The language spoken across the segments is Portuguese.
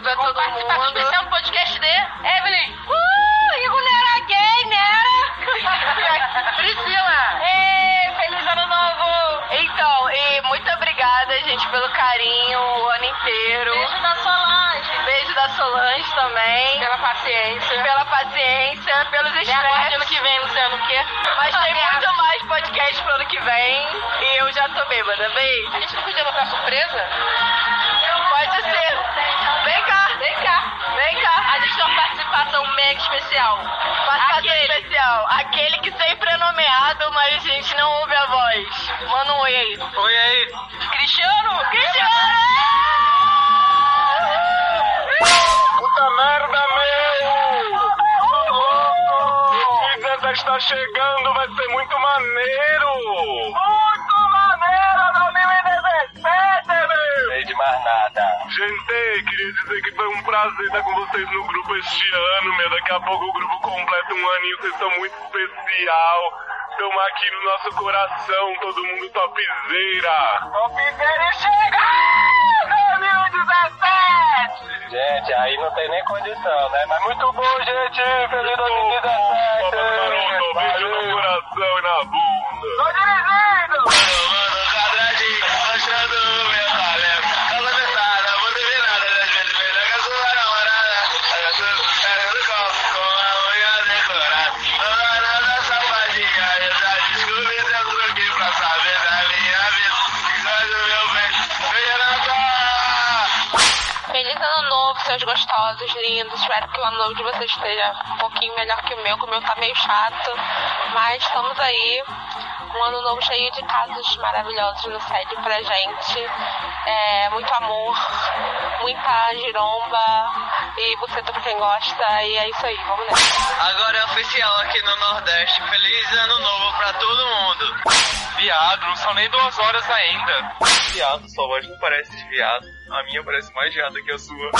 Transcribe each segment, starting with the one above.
beijo pra todo mundo. especial do podcast de Evelyn. Uh, Igor Nera gay, Nera. Priscila. Ei, feliz ano novo. Então, e muito obrigada, gente, pelo carinho o ano inteiro. Beijo da Solange. Beijo da Solange também. Pela paciência. Pela paciência, pelos aguarde ano estresses. que vem, Luciano, o quê? Mas tem muito mais podcast pro ano que vem. E eu já tô bêbada. Beijo. A gente não podia botar surpresa? Pode ser. Vem cá. Vem cá. Vem cá. A gente tem uma participação mega especial. Participação Aquele. especial. Aquele que sempre é nomeado, mas a gente não ouve a voz. Manda um oi aí. Oi aí. Cristiano! Puta merda, meu! O Cinza está chegando, vai ser muito maneiro! Que foi um prazer estar com vocês no grupo este ano, meu. Daqui a pouco o grupo completa um aninho, vocês são muito especial. Estamos aqui no nosso coração, todo mundo topzeira. Topzeira chega! 2017! Gente, aí não tem nem condição, né? Mas muito bom, gente! Feliz 2017! Garoto, beijo no coração e na bunda! Tô dirigindo! Seus gostosos, lindos. Espero que o ano de vocês esteja um pouquinho melhor que o meu, que o meu tá meio chato. Mas estamos aí. Um ano novo cheio de casos maravilhosos no sede pra gente. É, muito amor, muita giromba e buceta pra quem gosta. E é isso aí, vamos nessa. Agora é oficial aqui no Nordeste. Feliz ano novo pra todo mundo. Viado, não são nem duas horas ainda. Viado, sua voz não parece de viado. A minha parece mais viada que a sua.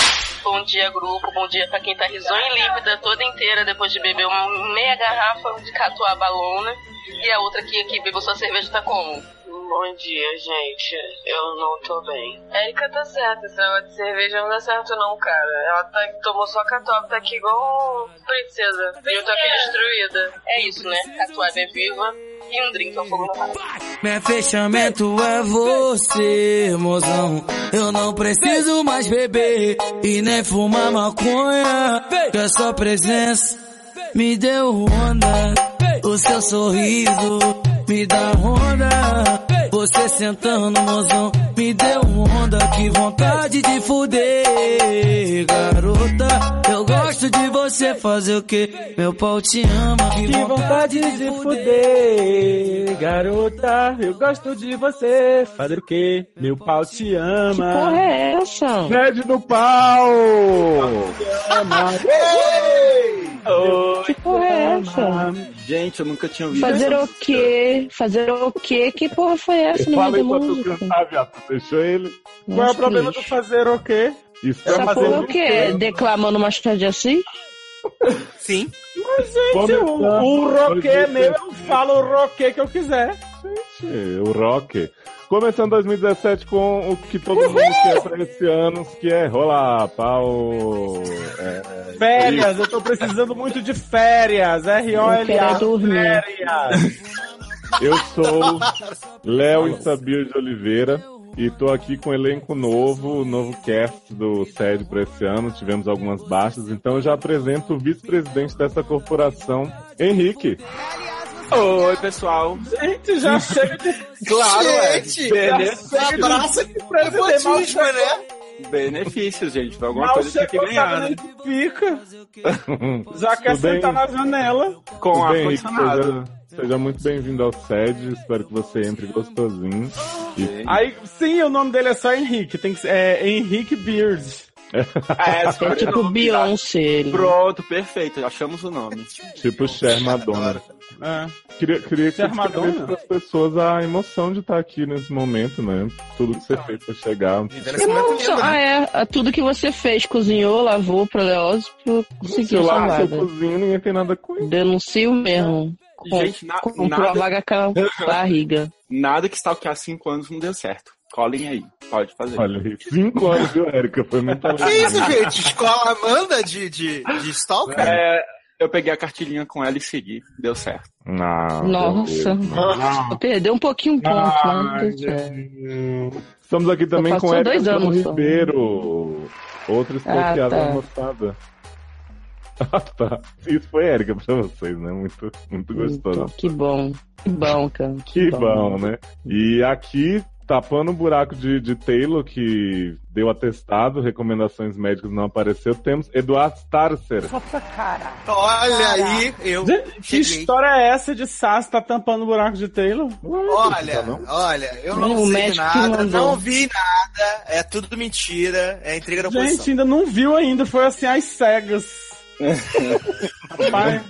Bom dia, grupo. Bom dia pra quem tá risonha e límpida toda inteira depois de beber uma meia garrafa de catuaba lona. E a outra que aqui bebeu sua cerveja tá como? Bom dia, gente. Eu não tô bem. Érica tá certa, esse negócio de cerveja não dá certo não, cara. Ela tá, tomou só catuaba, tá aqui igual princesa. E eu tô aqui destruída. É isso, né? Catuaba é viva e um drink ao fogo cara. Meu fechamento é você, mozão. Eu não preciso mais beber e nem fumar maconha. Que a sua presença me deu onda. O seu sorriso me dá onda. Você sentando, mozão, me deu onda. Que vontade de fuder, garota. Eu gosto de você fazer o que? Meu pau te ama. Que, Que vontade de fuder, garota. Eu gosto de você. Fazer o quê? Meu pau te ama. Porra, é essa? Ned no pau! Que porra é essa? Gente, eu nunca tinha ouvido Fazer essa o quê? Fazer o quê? Que porra foi essa no meio Falei da música? cantar, viado. Deixou ele. Qual é Nossa, o problema lixo. do fazer o quê? Isso é Essa fazer porra é o quê? Declamando Machado de Assis? Sim. Mas, gente, o, o roquê meu, eu falo o roquê que eu quiser. Gente, o rock. Começando 2017 com o que todo mundo quer pra esse ano, que é rolar pau. É, Férias, eu tô precisando muito de férias. R-O-L-A. Férias. Eu sou Léo Insabir de Oliveira e tô aqui com um elenco novo, o novo cast do SED para esse ano. Tivemos algumas baixas, então eu já apresento o vice-presidente dessa corporação, Henrique. Oi, pessoal. Gente, já chega de. Claro, Gente, é. abraça de presidente, nepotismo, né? Benefícios, gente. Pra alguma Mal coisa tem que ganhar, né? Fica. Já quer Tudo bem? sentar na janela com bem, ar-condicionado. Seja, muito bem-vindo ao SED, espero que você entre gostosinho. E- Aí, sim, o nome dele é só Henrique. Tem que ser, é Henrique Beard. É, só É tipo Beyoncé. Pronto, perfeito. Achamos o nome. Tipo Cher Madonna. É. Queria, queria que Cher você para as pessoas a emoção de estar aqui nesse momento, né? Tudo que você fez pra chegar. Que emoção. Ah, é. é Tudo que você fez, cozinhou, lavou, proleose, pra conseguir Se eu essa lá, se eu vaga. cozinho, ninguém tem nada com isso. Denuncio mesmo. Com, Gente, na- comprou nada- a vaga com a barriga. Nada que stalkear cinco anos não deu certo. Colhem aí, pode fazer. Olha cinco anos, viu, Érica? Foi muito Que isso, gente? Escola Amanda de, de, de Stalker? É, eu peguei a cartilhinha com ela e segui, deu certo. Não, Nossa. Perdeu um pouquinho o ponto, Ah. Estamos aqui também com dois Bruno. Ribeiro. Outra Ah, espoqueada tá. moçada. Ah, tá. Isso foi Érica pra vocês, né? Muito, muito gostoso. Então, que bom. Que bom, cara. Que bom, né? E aqui, tapando o buraco de, de Taylor, que deu atestado, recomendações médicas não apareceu, temos Eduardo Starcer. Nossa, cara. Olha aí, eu Que cheguei. história é essa de Sass tá tampando o buraco de Taylor? Olha, olha, eu não O sei médico que nada, não vi nada, é tudo mentira, é intriga da Gente, oposição. ainda não viu ainda, foi assim às cegas. Rapaz,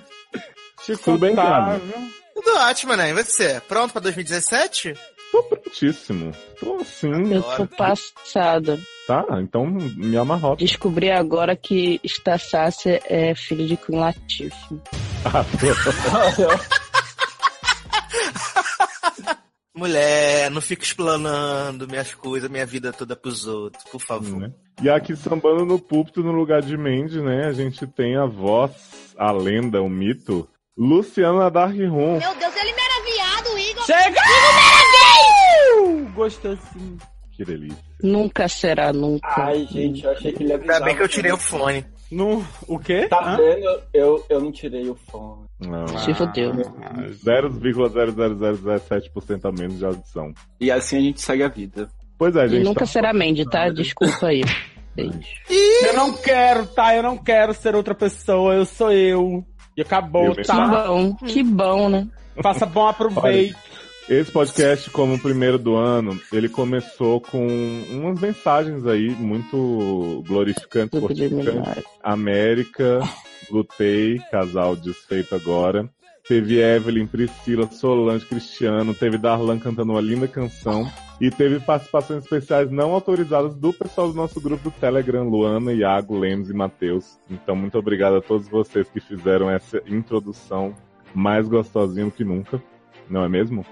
te Tudo bem, cara? Tudo ótimo, né? E você? Pronto pra 2017? Tô prontíssimo. Tô assim, Eu tô passada. tá? Então me amarrota. Descobri agora que Stassácia é filho de Queen Latifah. Ah, Mulher, não fica explanando minhas coisas, minha vida toda pros outros, por favor. Né? E aqui sambando no púlpito, no lugar de Mandy, né? A gente tem a voz, a lenda, o mito, Luciana Dark Room. Meu Deus, ele Igor. Chega! Gostosinho. Que delícia. Nunca será, nunca. Ai, gente, eu achei que ele ia Ainda bem que eu tirei o fone. No, o quê? Tá Hã? vendo? Eu, eu não tirei o fone. Não. Se fodeu. 0,00007% a menos de audição. E assim a gente segue a vida. Pois é, E gente. nunca tá- será Mandy, tá? Desculpa aí. Beijo. Eu não quero, tá? Eu não quero ser outra pessoa, eu sou eu. E acabou, Eu Que tá? bom, que bom, né? Faça bom aproveito. Esse podcast, como o primeiro do ano, ele começou com umas mensagens aí muito glorificantes, fortificantes. América, lutei, casal desfeito agora. Teve Evelyn, Priscila, Solange, Cristiano, teve Darlan cantando uma linda canção. E teve participações especiais não autorizadas do pessoal do nosso grupo do Telegram, Luana, Iago, Lemos e Matheus. Então, muito obrigado a todos vocês que fizeram essa introdução mais gostosinha do que nunca. Não é mesmo?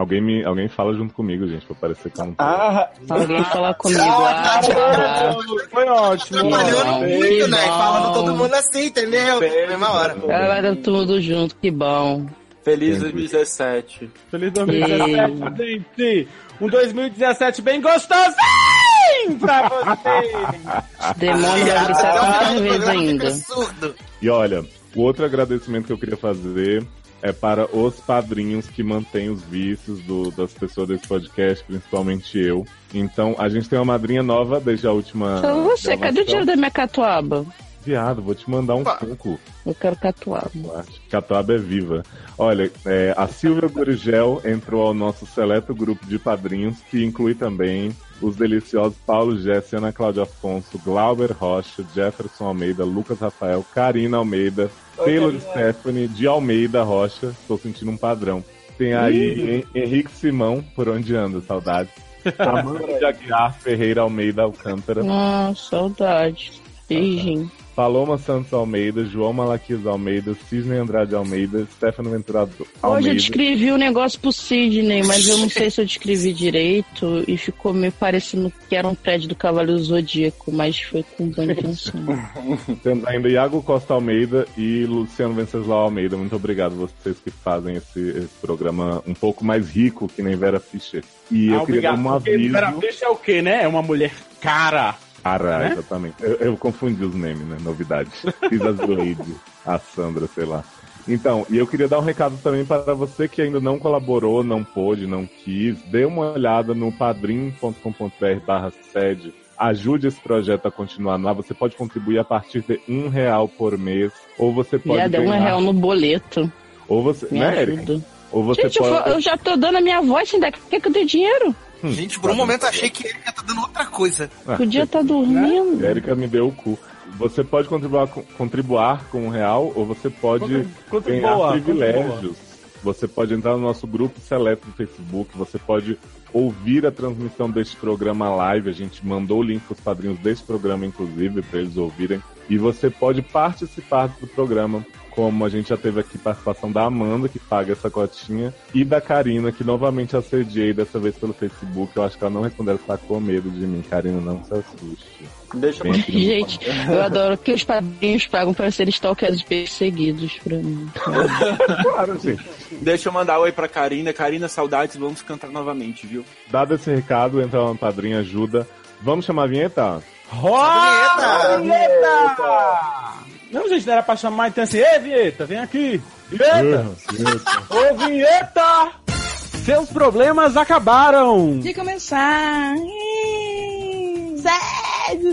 Alguém, me, alguém fala junto comigo, gente, pra parecer que eu não tô. Ah, Alguém falar comigo. Ah, Ah, tá. Foi ótimo. Trabalhando bom, muito, que né? E falando todo mundo assim, entendeu? Na mesma hora. Galera, tudo junto, que bom. Feliz 2017. Feliz 2017, gente. Um 2017 bem gostosinho pra vocês. Demônio vai gritar quatro vezes ainda. Absurdo. E olha, o outro agradecimento que eu queria fazer é para os padrinhos que mantêm os vícios do- das pessoas desse podcast, principalmente eu. Então, a gente tem uma madrinha nova desde a última. Então você, cadê o dinheiro da minha catuaba? Viado, vou te mandar um pouco. Eu quero catuaba. Catuaba é viva. Olha, é, a Silvia Gurigel entrou ao nosso seleto grupo de padrinhos, que inclui também os deliciosos Paulo Jesse, Ana Cláudia Afonso, Glauber Rocha, Jefferson Almeida, Lucas Rafael, Karina Almeida, Taylor. Stephanie, de Almeida Rocha. Estou sentindo um padrão. Tem aí Hen- Henrique Simão, por onde anda, saudade. Amanda de Aguiar Ferreira Almeida Alcântara. Nossa, saudade. Beijinho. Paloma Santos Almeida, João Malaquias Almeida, Cisne Andrade Almeida, Stefano Venturado Hoje Almeida. eu descrevi o negócio pro Sidney, mas eu não sei se eu descrevi direito e ficou me parecendo que era um prédio do Cavaleiro Zodíaco, mas foi com boa intenção. Temos ainda Iago Costa Almeida e Luciano Venceslau Almeida. Muito obrigado vocês que fazem esse, esse programa um pouco mais rico que nem Vera Fischer. E eu Ah, queria dar obrigado. um aviso. Vera Fischer é o quê, né? É uma mulher cara. Cara, Né? exatamente. Eu, eu confundi os memes, né? Novidade. Fiz as Blade, a Sandra, sei lá. Então, e eu queria dar um recado também para você que ainda não colaborou, não pôde, não quis. Dê uma olhada no padrim.com.br barra sede. Ajude esse projeto a continuar lá. Você pode contribuir a partir de um real por mês. Ou você pode. Já deu um real no boleto. Ou você. Me né. Ou você Gente, pode. eu já tô dando a minha voz, ainda quer que eu dê dinheiro? Gente, por um momento achei que ele ia tá dando outra coisa. Podia estar dormindo. Érica me deu o cu. Você pode contribuir com, contribuir com um real ou você pode Contribua, ganhar contribua. privilégios. Você pode entrar no nosso grupo seleto do Facebook, você pode ouvir a transmissão deste programa live. A gente mandou o link para os padrinhos deste programa, inclusive, para eles ouvirem. E você pode participar do programa como a gente já teve aqui participação da Amanda, que paga essa cotinha, e da Karina, que novamente assediei dessa vez pelo Facebook. Eu acho que ela não respondeu, ela está com medo de mim. Karina, não se assuste. Deixa no Gente, eu adoro que os padrinhos pagam para ser stalkers perseguidos pra mim. Claro, gente. Deixa eu mandar oi pra Karina. Karina, saudades, vamos cantar novamente, viu? Dado esse recado, entra uma padrinha ajuda. Vamos chamar a vinheta? Roda! Vinheta! Não, gente, não era pra chamar, então assim, ei, Vinheta, vem aqui! Vinheta! Ô, Vinheta! Seus problemas acabaram! De começar. Sede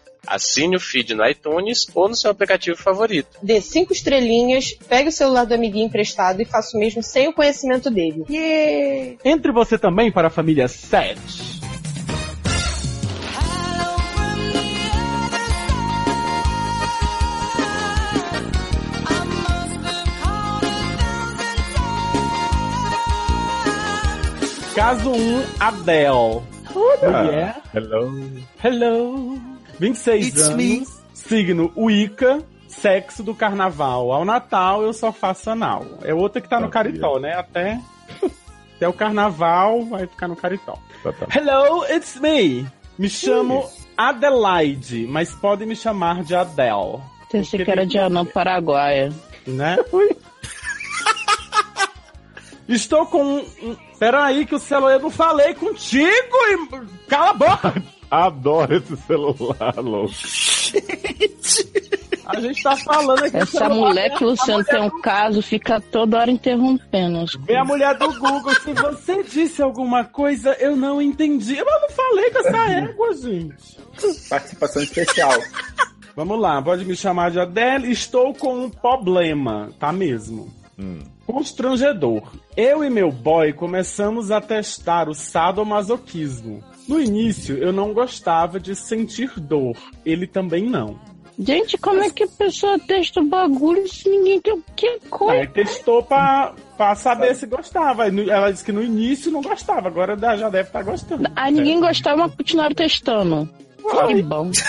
Assine o feed no iTunes ou no seu aplicativo favorito. Dê cinco estrelinhas, pegue o celular do amiguinho emprestado e faça o mesmo sem o conhecimento dele. Yeah! Entre você também para a família 7. Caso 1, Adele. Mulher. Hello. Hello. 26 It's anos. me. Signo Wicca. Sexo do carnaval. Ao Natal eu só faço anal. É outra que tá no caritó, né? Até, até o carnaval vai ficar no caritó. Hello, it's me. Me chamo Adelaide, mas podem me chamar de Adele. Pensei que era de Anã Paraguaia. Né? Estou com um. um... Peraí, que o celular eu não falei contigo e. Cala a boca! Adoro esse celular, louco. A gente tá falando aqui. Essa mulher que o Luciano tem um caso fica toda hora interrompendo. Vem a mulher do Google, se você disse alguma coisa, eu não entendi. Eu não falei com essa égua, gente. Participação especial. Vamos lá, pode me chamar de Adele. Estou com um problema, tá mesmo? Constrangedor. Eu e meu boy começamos a testar o sadomasoquismo. No início, eu não gostava de sentir dor. Ele também não. Gente, como é que a pessoa testa o bagulho se ninguém tem o que coisa? Aí testou pra, pra saber se gostava. Ela disse que no início não gostava, agora já deve estar gostando. Ah, ninguém gostava, mas continuaram testando. Que bom.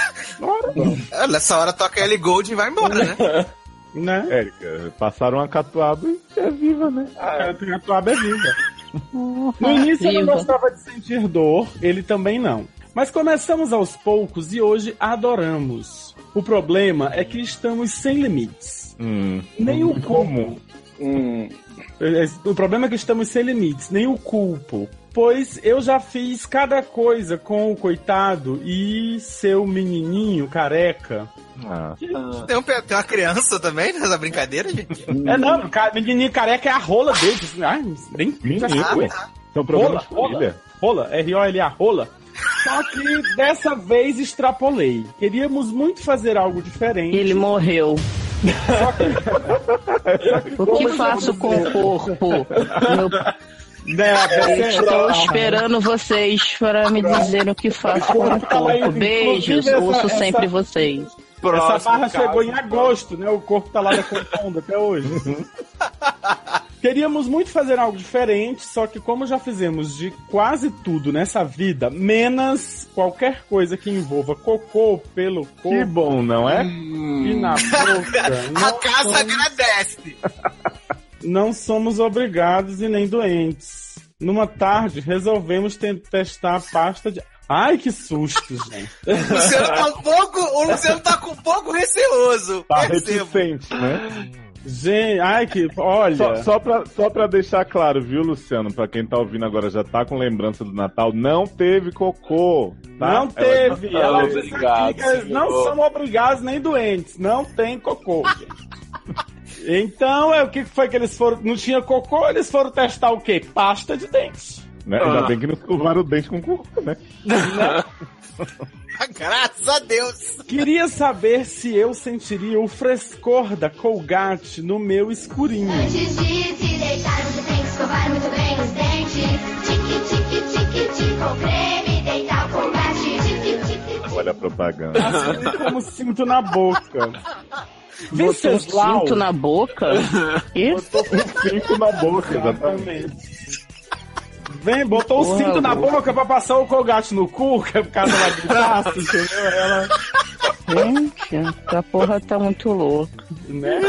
Ah, Nessa hora toca Ellie Gold e vai embora, né? Né? Érica, passaram uma catuaba e é viva, né? Ah, a catuaba é viva. No início eu não gostava de sentir dor, ele também não. Mas começamos aos poucos e hoje adoramos. O problema é que estamos sem limites. Hum. Nem o Como? Hum, O problema é que estamos sem limites, nem o culpo. Pois eu já fiz cada coisa com o coitado e seu menininho careca. Ah. Tem, um, tem uma criança também nessa brincadeira, gente? É não, menininho careca é a rola dele. Ai, Menino, Ué. São problemas Rola, de família. Rola, R-O-L-A, rola. Só que dessa vez extrapolei. Queríamos muito fazer algo diferente. Ele morreu. O que faço com o corpo? Meu... Né, você- Estou esperando vocês para me dizer o que faço com o corpo. Beijos, ouço sempre vocês. Essa barra chegou em agosto, né? O corpo tá lá decompondo até hoje. Queríamos muito fazer algo diferente, só que como já fizemos de quase tudo nessa vida, menos qualquer coisa que envolva cocô pelo corpo. Que bom, não é? E na boca. A não casa somos- agradece. Não somos obrigados e nem doentes. Numa tarde, resolvemos te- testar a pasta de. Ai, que susto, gente. O Luciano tá um pouco. O Luciano tá com um pouco receoso. Tá Percebo. reticente, né? Gente, ai, que. Olha. Só, só, pra, só pra deixar claro, viu, Luciano? Pra quem tá ouvindo agora já tá com lembrança do Natal, não teve cocô. Tá? Não teve. Ela- Ela disse aqui que eles não são obrigados nem doentes. Não tem cocô. gente. então, é, o que foi que eles foram. Não tinha cocô, eles foram testar o quê? Pasta de dente. Né? Ainda bem que não escovaram o dente com cocô, né? Graças a Deus. Queria saber se eu sentiria o frescor da Colgate no meu escurinho. Antes de te deitar muito bem, escovar muito bem os dentes. Tique, tique, tique, tique, com creme, deitar o colgate. Tique, tique, Olha a propaganda. Assim como cinto na boca. Botou um cinto na boca? E? Botou um cinto na boca, exatamente. Vem, botou o cinto na boca pra passar o colgate no cu, que é por causa da gritasse, entendeu? Ela, Gente, essa porra tá muito louca. né?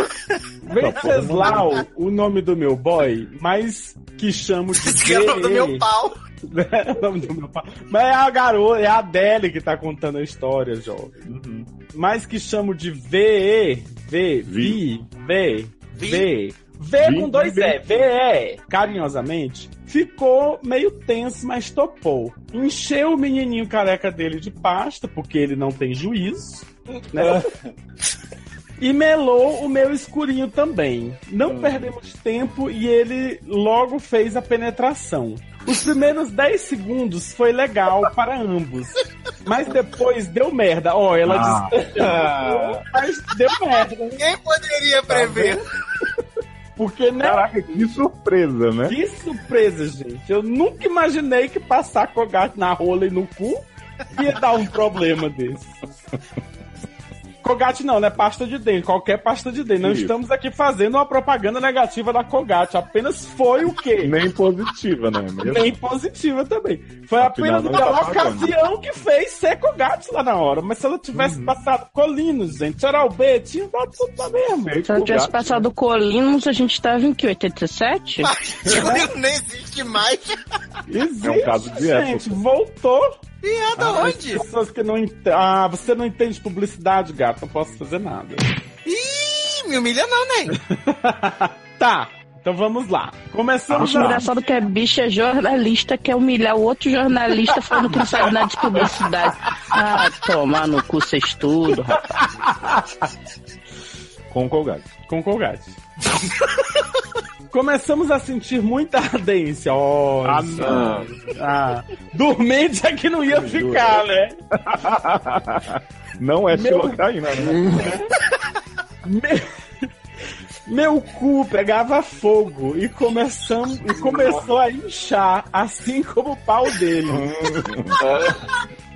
Venceslau, o nome do meu boy, mas que chamo de Esse que é o nome do meu pau. Né? O nome do meu pau. Mas é a garota, é a Adele que tá contando a história, jovem. Uhum. Mas que chamo de VE, V, Vi, V, V. V com dois E, VE, carinhosamente, ficou meio tenso, mas topou. Encheu o menininho careca dele de pasta, porque ele não tem juízo, né? E melou o meu escurinho também. Não perdemos tempo e ele logo fez a penetração. Os primeiros 10 segundos foi legal para ambos. Mas depois deu merda. Ó, ela Ah. disse. mas deu merda. Quem poderia prever? Porque, né? Caraca, que surpresa, né? Que surpresa, gente. Eu nunca imaginei que passar Colgate na rola e no cu ia dar um problema desse. Colgate não, né? Pasta de dente. Qualquer pasta de dente. Não Isso. estamos aqui fazendo uma propaganda negativa da Colgate. Apenas foi o quê? Nem positiva, né? Mesmo? Nem positiva também. Foi Afinal, apenas tá pagando. ocasião que fez ser Colgate lá na hora. Mas se ela tivesse Uhum. passado Colinos, gente, Tchau B, tinha dado tudo na mesma. Se ela tivesse passado Colinos, a gente tava em que? 87? Júlio nem existe mais. Existe, É um caso de gente. Voltou. E é da Ah, onde? as pessoas que não ent... Ah, você não entende publicidade, gato. Não posso fazer nada. Ih, me humilha não, nem. Tá, então vamos lá. Começamos Acho lá. engraçado que a bicha é jornalista, quer humilhar o outro jornalista falando que não sabe nada de publicidade. Ah, tomar no cu vocês tudo, rapaz. Com Colgate. Com Colgate. Começamos a sentir muita ardência. Ó, Ah, não. Ah, dormente é que não ia ficar, né? Não é Meu- xilocaína, né? Me- Meu cu pegava fogo e, começamos, e começou a inchar, assim como o pau dele.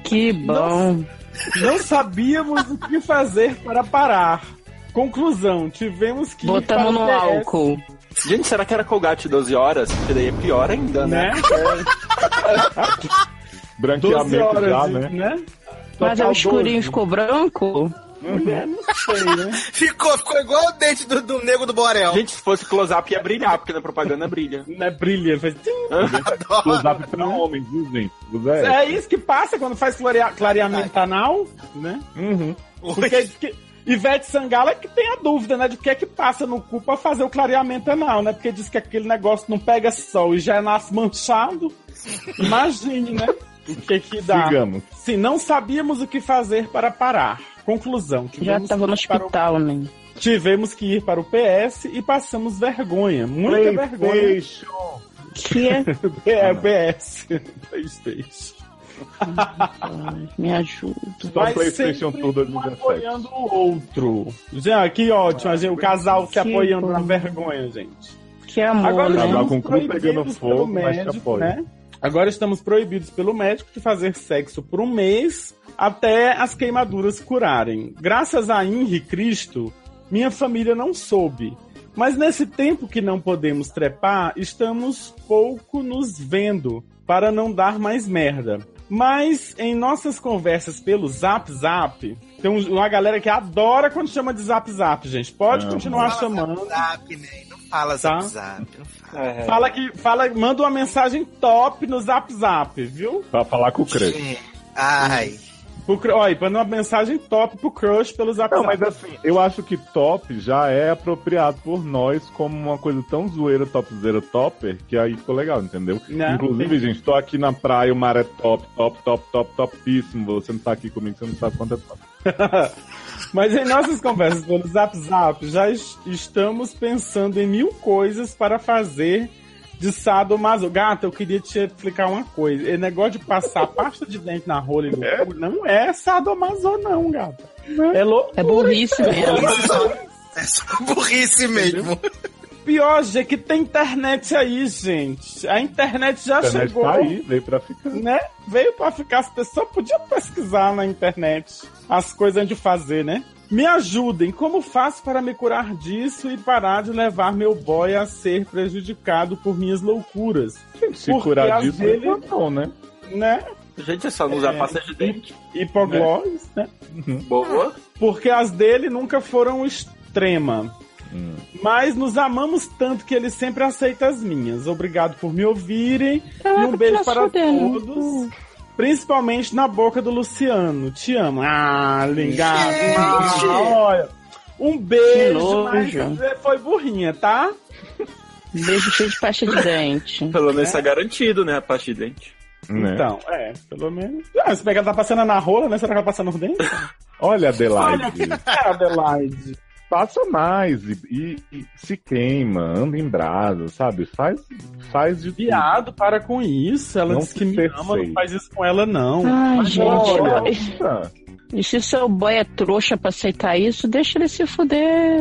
Que bom. Não sabíamos o que fazer para parar. Conclusão, tivemos que Botamos no álcool. Gente, será que era Colgate 12 horas? Porque daí é pior ainda, né? né? 12 Branqueamento horas, já, né? né? Mas Total o escurinho 12. ficou branco? Mulher, não sei, né? Ficou, ficou igual o dente do, do nego do Borel. Gente, se fosse close-up ia brilhar, porque na propaganda brilha. Não é brilha, faz... Close-up pra homens, viu, gente? É isso que passa quando faz clarea- clareamento anal, né? Uhum. Porque Ivete Sangala que tem a dúvida, né? De que é que passa no cu pra fazer o clareamento anal, né? Porque diz que aquele negócio não pega sol e já nasce manchado. Imagine, né? O que que dá. Sigamos. Sim, não sabíamos o que fazer para parar. Conclusão. Já tivemos tava no que ir para o- hospital, né? Tivemos que ir para o PS e passamos vergonha. Muita vergonha. PlayStation. Que é? É, PS. Playstation. Me ajuda. Só Mas PlayStation Tour um 2017. apoiando o outro. Já, que ótimo, gente, o casal se Que apoiando na vergonha, gente. Que amor, Agora né? Casal com cu pegando fogo, pelo mas te médico, apoia. né? Agora estamos proibidos pelo médico de fazer sexo por um mês até as queimaduras curarem. Graças a Henri Cristo, minha família não soube. Mas nesse tempo que não podemos trepar, estamos pouco nos vendo para não dar mais merda. Mas em nossas conversas pelo Zap Zap, tem um- uma galera que adora quando chama de Zap Zap, gente. Pode Não. continuar Fala chamando. Zap, né? Não fala Tá. zap zap. Não fala. É. Fala que fala, manda uma mensagem top no Zap Zap, viu? Pra falar com o crush. Gente, Ai. Pro, olha, manda uma mensagem top pro crush pelo Zap Não, mas assim, eu acho que top já é apropriado por nós como uma coisa tão zoeira, topzera, topper, que aí ficou legal, entendeu? Né? Inclusive, gente, tô aqui na praia, o mar é top, top, top, top, topíssimo. Você não tá aqui comigo, você não sabe quanto é top. Mas em nossas conversas pelo Zap Zap, já es- estamos pensando em mil coisas para fazer de sadomaso. Gata, eu queria te explicar uma coisa. O negócio de passar pasta de dente na rola e no cu não é sadomaso, não, gata. É louco. É burrice mesmo. É só burrice mesmo. pior, gente, é que tem internet aí, gente. A internet já A internet chegou. tá aí, veio pra ficar. Né? Veio pra ficar, as pessoas podiam pesquisar na internet as coisas de fazer, né? Me ajudem, como faço para me curar disso e parar de levar meu boy a ser prejudicado por minhas loucuras? Se Porque curar disso, dele, não, né? né? Gente, é só não usar É. pasta de dente. Hipoglós, né? Boa. Porque as dele nunca foram extrema. Hum. Mas nos amamos tanto que ele sempre aceita as minhas. Obrigado por me ouvirem. e Caraca, um beijo para todos. Principalmente na boca do Luciano. Te amo. Ah, ligado. Ah, olha. Um beijo, mas foi burrinha, tá? Beijo cheio de pasta de dente. Pelo menos tá garantido, né? A pasta de dente. Né? Então, é, pelo menos. Ah, se pegar tá passando na rola, né? Será que ela passa no dente? Olha, Adelaide. É, Adelaide. Passa mais e, e- e se queima, anda em brasa, sabe? Faz, faz de tudo. Viado, para com isso. Ela Não disse se que me ama, não faz isso com ela, não. Ai, Mas gente, olha. E se seu boy é trouxa pra aceitar isso, deixa ele se fuder.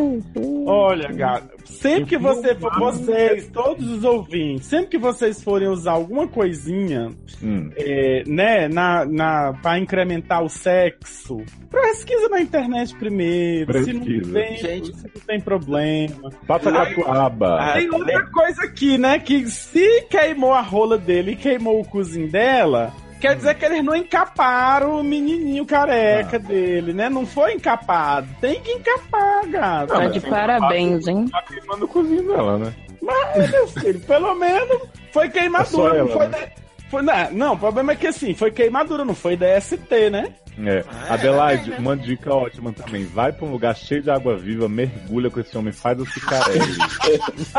Olha, gato, sempre que você for, vocês, todos os ouvintes, sempre que vocês forem usar alguma coisinha, Hum. é, né, na, na, pra incrementar o sexo, pesquisa na internet primeiro, se não, tem, Gente. se não tem problema. Passa catuaba. Tem outra coisa aqui, né, que se queimou a rola dele e queimou o cozinho dela... Quer dizer que eles não encaparam o menininho careca dele, né? Não foi encapado. Tem que encapar, gato. Tá de parabéns, hein? Tá queimando o cozinho dela, né? Mas, meu filho, pelo menos foi É queimadura, só não foi. né? Foi não, não, o problema é que assim, foi queimadura, não foi DST, né? É. Adelaide, uma dica ótima também. Vai pra um lugar cheio de água viva, mergulha com esse homem, faz o cicarelli.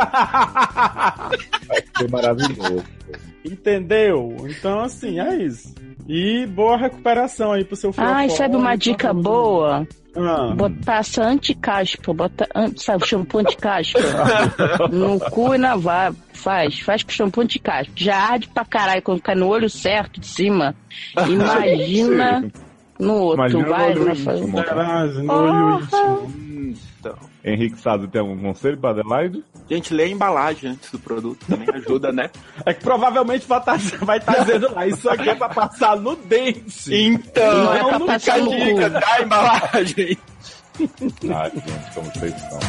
Vai ser maravilhoso. Entendeu? Então, assim, é isso. E boa recuperação aí pro seu filho. Ai, sabe uma dica boa? Ah. Bota, passa anti-caspa, bota, an- sabe, shampoo anti-caspa no cu e na vá. Faz, faz com shampoo anti-caspa. Já arde pra caralho quando cai no olho certo de cima. Imagina no outro. Imagina no vai, íntimo. fazer. Caralho, no olho íntimo. Então. Henrique Sado tem algum conselho pra Adelaide? Gente, lê a embalagem antes do produto também ajuda, né? É que provavelmente vai estar vai tá dizendo lá, isso aqui é pra passar no dente. Então, Não é pra passar no dica da embalagem. Ai, gente, como vocês estão.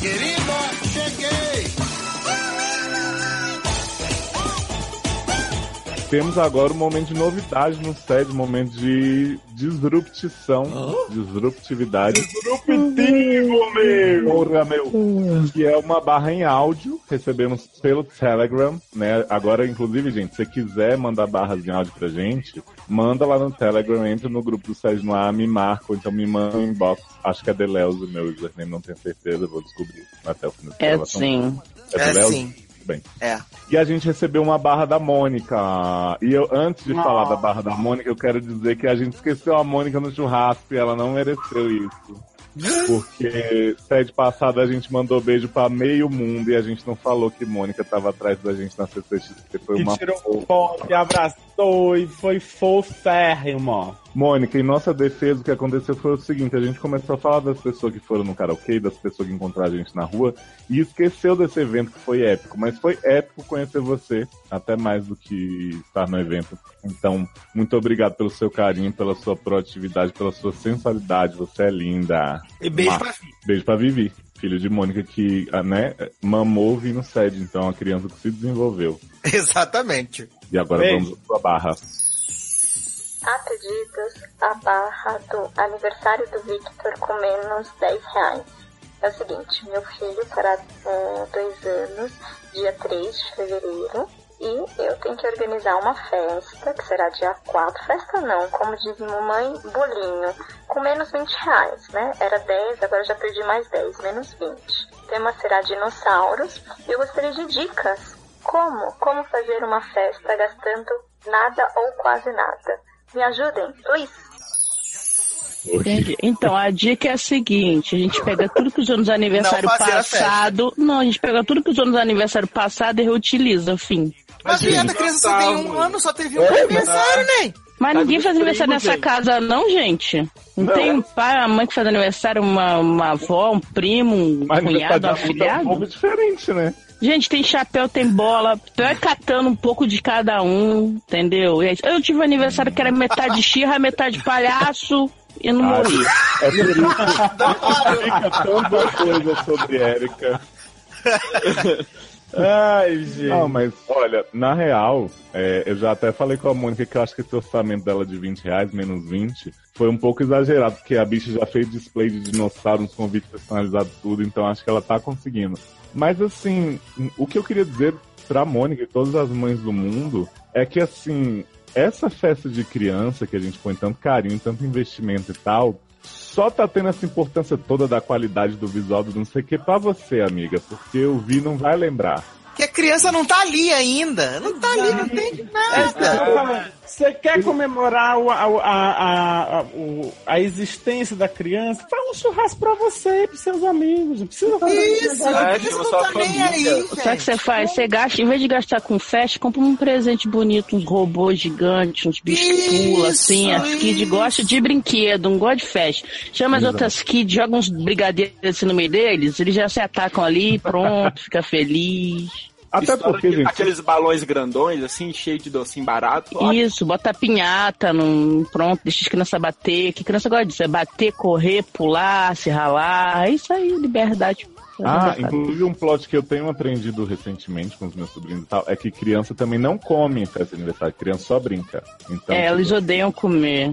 Querida, cheguei! Temos agora um momento de novidade no SED, um momento de disruptição, disruptividade. Disruptivo, meu! Porra, meu. Que é uma barra em áudio, recebemos pelo Telegram, né? Agora, inclusive, gente, se você quiser mandar barras em áudio pra gente, manda lá no Telegram, entra no grupo do SED no ar, me marca, ou então me manda um inbox. Acho que é Deleuze, o meu username, não tenho certeza, vou descobrir até o final da É sim. É, É sim. Bem. É. E a gente recebeu uma barra da Mônica. E eu, antes de falar da barra da Mônica, eu quero dizer que a gente esqueceu a Mônica no churrasco e ela não mereceu isso. Porque sede passada a gente mandou beijo pra meio mundo e a gente não falou que Mônica tava atrás da gente na CCXP. Foi Que uma tirou foto e abraçou e foi foférrimo. Mônica, em nossa defesa, o que aconteceu foi o seguinte: a gente começou a falar das pessoas que foram no karaokê, das pessoas que encontraram a gente na rua, e esqueceu desse evento que foi épico. Mas foi épico conhecer você, até mais do que estar no evento. Então, muito obrigado pelo seu carinho, pela sua proatividade, pela sua sensualidade. Você é linda. E beijo Mar- pra Vivi. Beijo pra Vivi, filho de Mônica, que ah, né, mamou vindo sede, então a criança que se desenvolveu. Exatamente. E agora Beijo. vamos à sua barra. Acreditas a barra do aniversário do Victor com menos 10 reais. É o seguinte, meu filho fará é, dois anos, dia 3 de fevereiro, e eu tenho que organizar uma festa, que será dia 4. Festa não, como diz mamãe, bolinho, com menos 20 reais, né? Era 10, agora já perdi mais 10, menos 20. O tema será dinossauros, e eu gostaria de dicas. Como? Como fazer uma festa gastando nada ou quase nada? Me ajudem, please. Entendi. Então, a dica é a seguinte: a gente pega tudo que usou nos aniversário Não fazer a festa. passado. Não, a gente pega tudo que usou nos aniversário passado e reutiliza, fim. Mas, viado, a criança só tem um ano, só teve um aniversário, nem. Mas Casa ninguém dos faz aniversário primos, nessa gente. casa, não, gente. Não, Não. tem um pai, uma mãe que faz aniversário, uma, uma avó, um primo, um Mas cunhado, um cada um afilhado. é um pouco diferente, né? Gente, tem chapéu, tem bola. Tu vai catando um pouco de cada um, entendeu? Eu tive um aniversário que era metade xirra, metade palhaço e não morri. É por isso que fica tanta coisa sobre Érica. Ai, gente. Não, mas olha, na real, é, eu já até falei com a Mônica que eu acho que esse orçamento dela de 20 reais, menos 20, foi um pouco exagerado, porque a bicha já fez display de dinossauro, uns convites personalizados, tudo, então acho que ela tá conseguindo. Mas assim, o que eu queria dizer pra Mônica e todas as mães do mundo é que assim, essa festa de criança que a gente põe tanto carinho, tanto investimento e tal, só tá tendo essa importância toda da qualidade do visual do não sei o que pra você, amiga, porque eu vi não vai lembrar. Porque a criança não tá ali ainda. Não tá ali, não entende nada. Você quer comemorar a, a, a, a, existência da criança? Faz um churrasco pra você e pros seus amigos. Não precisa fazer Isso, criança não tá nem aí, Sabe o que você faz? Você gasta, em vez de gastar com festa, compra um presente bonito, uns robôs gigantes, uns bichos que pulam, assim. As kids gostam de brinquedo, não gostam de festa. Chama as outras kids, joga uns brigadeiros assim no meio deles, eles já se atacam ali, pronto, fica feliz. Até Estoura porque, gente- Aqueles balões grandões, assim, cheio de docinho barato. Isso, bota a pinhata, num, pronto, deixa as crianças bater. Que criança gosta disso? É bater, correr, pular, se ralar. É isso aí, liberdade. Ah, inclusive um plot que eu tenho aprendido recentemente com os meus sobrinhos e tal, é que criança também não come em festa de aniversário, criança só brinca. Então, é, eles tipo, odeiam comer.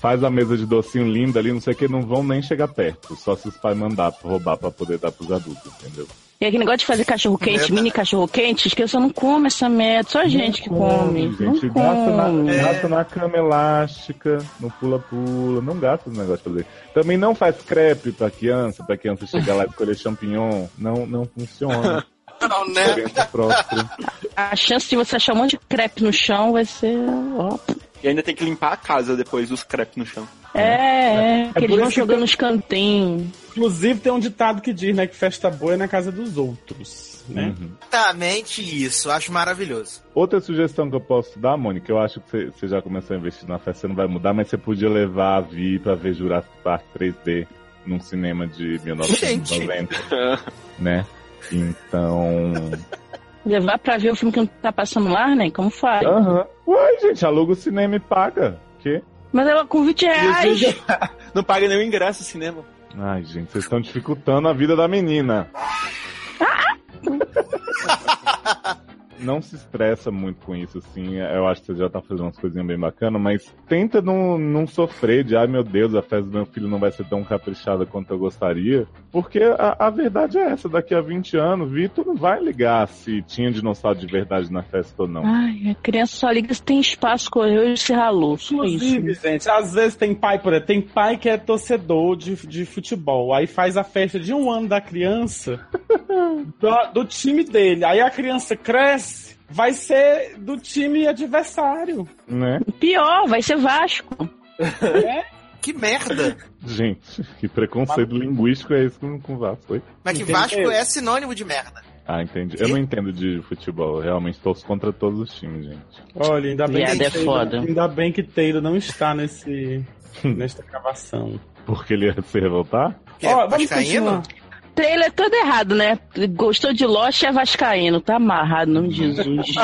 faz a mesa de docinho linda ali, não sei o que, não vão nem chegar perto, só se os pais mandar roubar pra poder dar pros adultos, entendeu? E aquele negócio de fazer cachorro-quente, mini cachorro-quente, as crianças não comem essa merda, só a gente que come. Gente, Não gasta na, come. gasta na cama elástica, no pula-pula, não gasta os negócios pra fazer. Também não faz crepe pra criança, pra criança chegar lá e escolher champignon, não, não funciona. Não, né? Própria. A chance de você achar um monte de crepe no chão vai ser. Ó. E ainda tem que limpar a casa depois dos crepes no chão. É, é, que É eles vão que jogando tem- nos cantinhos. Inclusive tem um ditado que diz, né, que festa boa é na casa dos outros, né? Uhum. Exatamente isso. Acho maravilhoso. Outra sugestão que eu posso dar, Mônica, eu acho que você, já começou a investir na festa, você não vai mudar, mas você podia levar a Vi pra ver Jurassic Park 3D num cinema de 1990, né? Então... Levar pra ver o filme que não tá passando lá, né? Como faz? Aham. Uai, gente, aluga o cinema e paga. Que? Mas ela com 20 reais. Não paga nem o ingresso no cinema. Ai, gente, vocês estão dificultando a vida da menina. Não se estressa muito com isso, assim. Eu acho que você já tá fazendo umas coisinhas bem bacanas, mas tenta não, não sofrer de, ai meu Deus, a festa do meu filho não vai ser tão caprichada quanto eu gostaria. Porque a, a verdade é essa, daqui a 20 anos, Vitor não vai ligar se tinha dinossauro de verdade na festa ou não. Ai, a criança só liga se tem espaço, correu e se ralou. Só Inclusive, isso. gente, às vezes tem pai, por exemplo, tem pai que é torcedor de, de futebol, aí faz a festa de um ano da criança do, do time dele. Aí a criança cresce, vai ser do time adversário. Né? Pior, vai ser Vasco. Que merda. Gente, que preconceito linguístico é esse com, com o Vasco, foi? Mas que Entendeu? Vasco é sinônimo de merda. Ah, entendi. Eu não entendo de futebol, eu realmente torço contra todos os times, gente. Olha, ainda bem, que é Taylor, ainda bem que Taylor não está nesse, nesta gravação. Porque ele ia se revoltar? Que é Ó, vamos vascaíno? continuar. Trailer todo errado, né? Gostou de Lost é vascaíno. Tá amarrado, em nome de Jesus.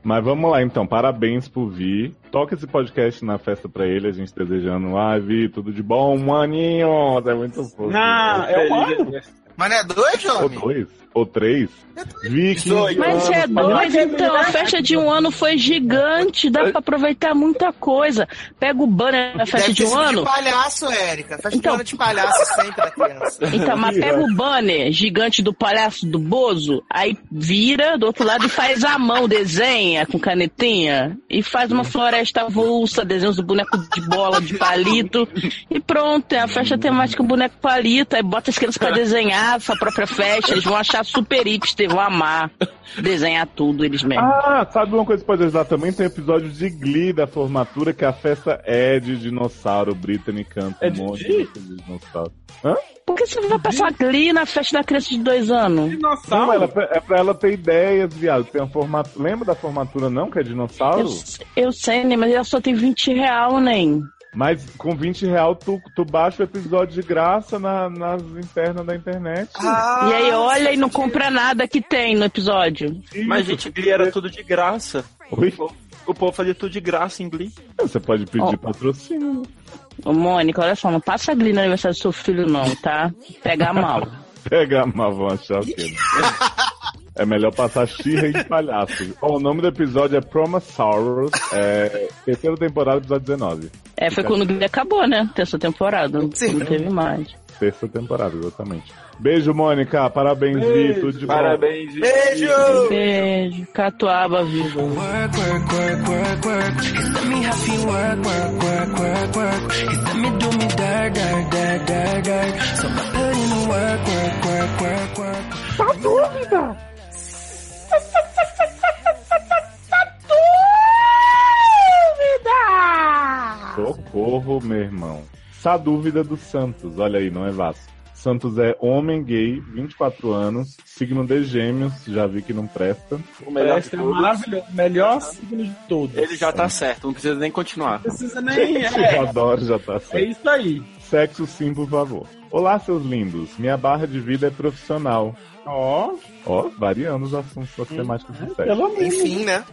Mas vamos lá então, parabéns por vir. Toca esse podcast na festa pra ele, a gente desejando, ah, Vi, tudo de bom, maninho. É muito fofo. Não, é um ano. Mas não é dois, Ou homem? dois, ou três. Vi, 15 Mas é dois, então, a festa de um ano foi gigante, dá pra aproveitar muita coisa. Pega o banner da festa Deve de um sido ano. de palhaço, Érica. Festa Então- de ano de palhaço sempre da criança. Então, mas pega o banner gigante do palhaço do Bozo, aí vira do outro lado e faz a mão, desenha com canetinha, e faz uma floresta avulsa, desenhos do boneco de bola, de palito, e pronto, é a festa temática boneco palito, aí bota as crianças pra desenhar sua própria festa, eles vão achar super hipster, vão amar desenhar tudo eles mesmos. Ah, sabe uma coisa que pode ajudar também? Tem episódio de Glee da formatura, que a festa é de dinossauro. Brittany canta É um de monte de de dinossauro. Hã? Por que você vai passar Glee na festa da criança de dois anos? Não, ela, é pra ela ter ideias, viado. Tem a formatura. Lembra da formatura, não? Que é dinossauro? Eu, eu sei, né? Mas ela só tem 20 real, nem. Mas com 20 real tu, tu baixa o episódio de graça na- nas internas da internet. e aí olha e não compra nada que tem no episódio. Mas, gente, Glee era tudo de graça. Oi? O povo fazia tudo de graça em Glee. Você pode pedir patrocínio. Ô, Mônica, olha só, não passa Glee no aniversário do seu filho, não, tá? Pega mal. Pega mal, vão achar o quê? É melhor passar xirra e palhaço. Ó, o nome do episódio é Promosaurus, é terceira temporada, episódio 19. É, foi quando o acabou, né? Terça temporada. Não teve mais. Terça temporada, exatamente. Beijo, Mônica. Parabéns, Beijo. Vi. Tudo de bom. Parabéns, Vi. Beijo. Catuaba, viva. Work, work, work, work, work. He said me happy, work, work, work, work, work. He said me do me dirt, dirt, dirt, dirt, dirt. So I put in the work, work, work, work, work. Tá dúvida! Socorro, meu irmão. Essa dúvida do Santos, olha aí, não é Vasco. Santos é homem gay, 24 anos, signo de gêmeos, já vi que não presta. O melhor Esta de é maravilhoso. Melhor signo de todos. Ele já tá certo, não precisa nem continuar. Não precisa nem. Eu É, adoro, já tá é certo. isso aí. Sexo sim, por favor. Olá, seus lindos. Minha barra de vida é profissional. Ó, Ó, variando os assuntos das temáticas do sexo. pelo menos. Enfim, né?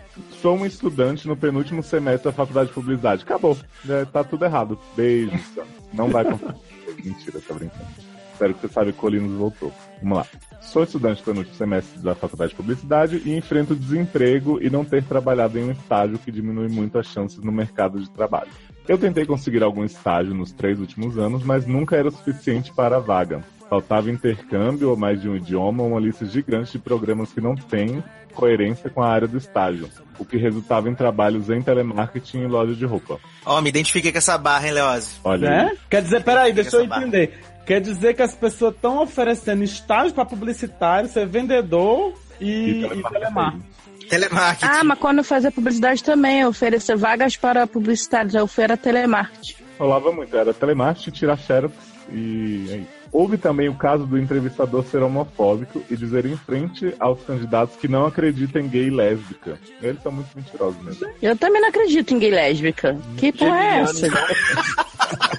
Sou um estudante no penúltimo semestre da faculdade de publicidade. Acabou. É, tá tudo errado. Beijo, Santos. Não vai conseguir. Mentira, tá brincando. Espero que você saiba que o Colinos voltou. Vamos lá. Sou estudante do penúltimo semestre da faculdade de publicidade e enfrento desemprego e não ter trabalhado em um estágio que diminui muito as chances no mercado de trabalho. Eu tentei conseguir algum estágio nos três últimos anos, mas nunca era o suficiente para a vaga. Faltava intercâmbio ou mais de um idioma ou uma lista gigante de programas que não têm coerência com a área do estágio, o que resultava em trabalhos em telemarketing e loja de roupa. Ó, me identifiquei com essa barra, hein, Leose? Olha aí. Né? Quer dizer, peraí, deixa eu Essa barra. entender. Quer dizer que as pessoas estão oferecendo estágio para publicitário, ser vendedor e, e telemarketing. Telemarketing. Ah, mas quando eu fazia publicidade também, eu oferecia vagas para publicitários, eu era telemarketing. Rolava muito, era telemarketing, tirar xerox e é isso. Houve também o caso do entrevistador ser homofóbico e dizer em frente aos candidatos que não acreditam em gay e lésbica. Eles são muito mentirosos mesmo. Eu também não acredito em gay lésbica. Que porra é essa?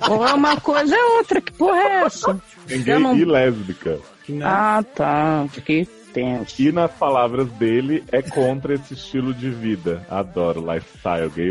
Ou é uma coisa é outra, que porra é essa? Em gay não- e lésbica. Ah, tá. Fiquei tenso. E nas palavras dele, é contra esse estilo de vida. Adoro lifestyle gay e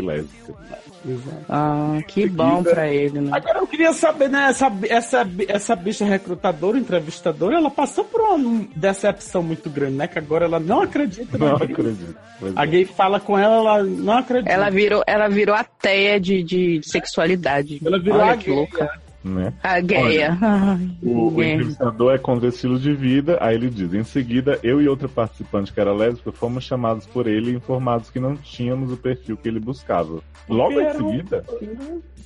Ah, que bom pra ele, né? Agora eu queria saber, né? Essa, essa, essa bicha recrutadora, entrevistadora, ela passou por uma decepção muito grande, né? Que agora ela não acredita Não na gay. acredito. Pois A é. gay fala com ela, ela não acredita. Ela virou, ela virou ateia de, de sexualidade. Ela virou Olha a que gay, louca. Né? A gaia. Ai, O, o entrevistador é contra esse estilo de vida, aí ele diz: em seguida, eu e outra participante que era lésbica fomos chamados por ele e informados que não tínhamos o perfil que ele buscava. Logo em seguida,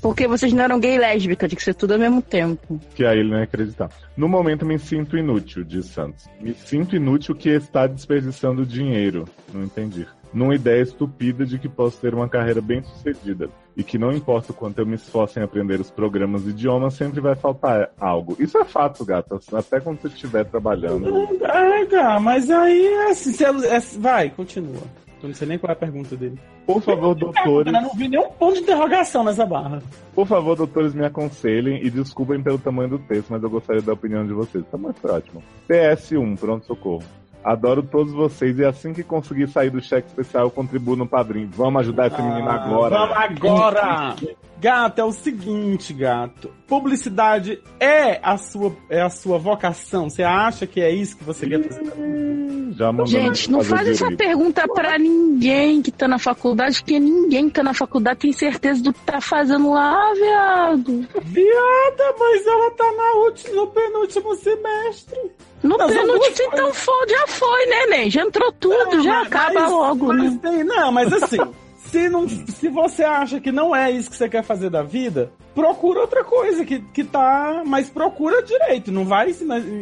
Porque vocês não eram gay e lésbica, tinha que ser tudo ao mesmo tempo. que aí ele não ia acreditar. No momento me sinto inútil, diz Santos. Me sinto inútil que está desperdiçando dinheiro. Não entendi. Numa ideia estúpida de que posso ter uma carreira bem sucedida. E que não importa o quanto eu me esforço em aprender os programas de idioma, sempre vai faltar algo. Isso é fato, gata. Até quando você estiver trabalhando. É, cara, mas aí é assim, é- vai, continua. Eu não sei nem qual é a pergunta dele. Por favor, doutores. Eu não vi nenhum ponto de interrogação nessa barra. Por favor, doutores, me aconselhem e desculpem pelo tamanho do texto, mas eu gostaria da opinião de vocês. Tá muito ótimo. PS1, pronto socorro. Adoro todos vocês e assim que conseguir sair do cheque especial, eu contribuo no padrinho. Vamos ajudar esse menino agora. Vamos agora! Gato, é o seguinte, gato. Publicidade é a sua, é a sua vocação. Você acha que é isso que você quer fazer? Já Gente, não faz essa direito. pergunta pra ninguém que tá na faculdade, porque ninguém que tá na faculdade tem certeza do que tá fazendo lá, viado. Viada, mas ela tá na última, no penúltimo semestre. No Mas penúltimo, então foi, já foi, né, Ney? Já entrou tudo, Não, já mas- acaba mas- logo, mas né? tem- não, mas assim, se, não, se você acha que não é isso que você quer fazer da vida, procura outra coisa que, que tá. Mas procura direito. Não vai.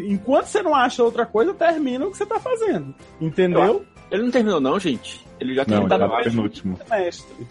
Enquanto você não acha outra coisa, termina o que você tá fazendo. Entendeu? Ele não terminou, não, gente. Ele já Não, terminou. já tá penúltimo. Semestre.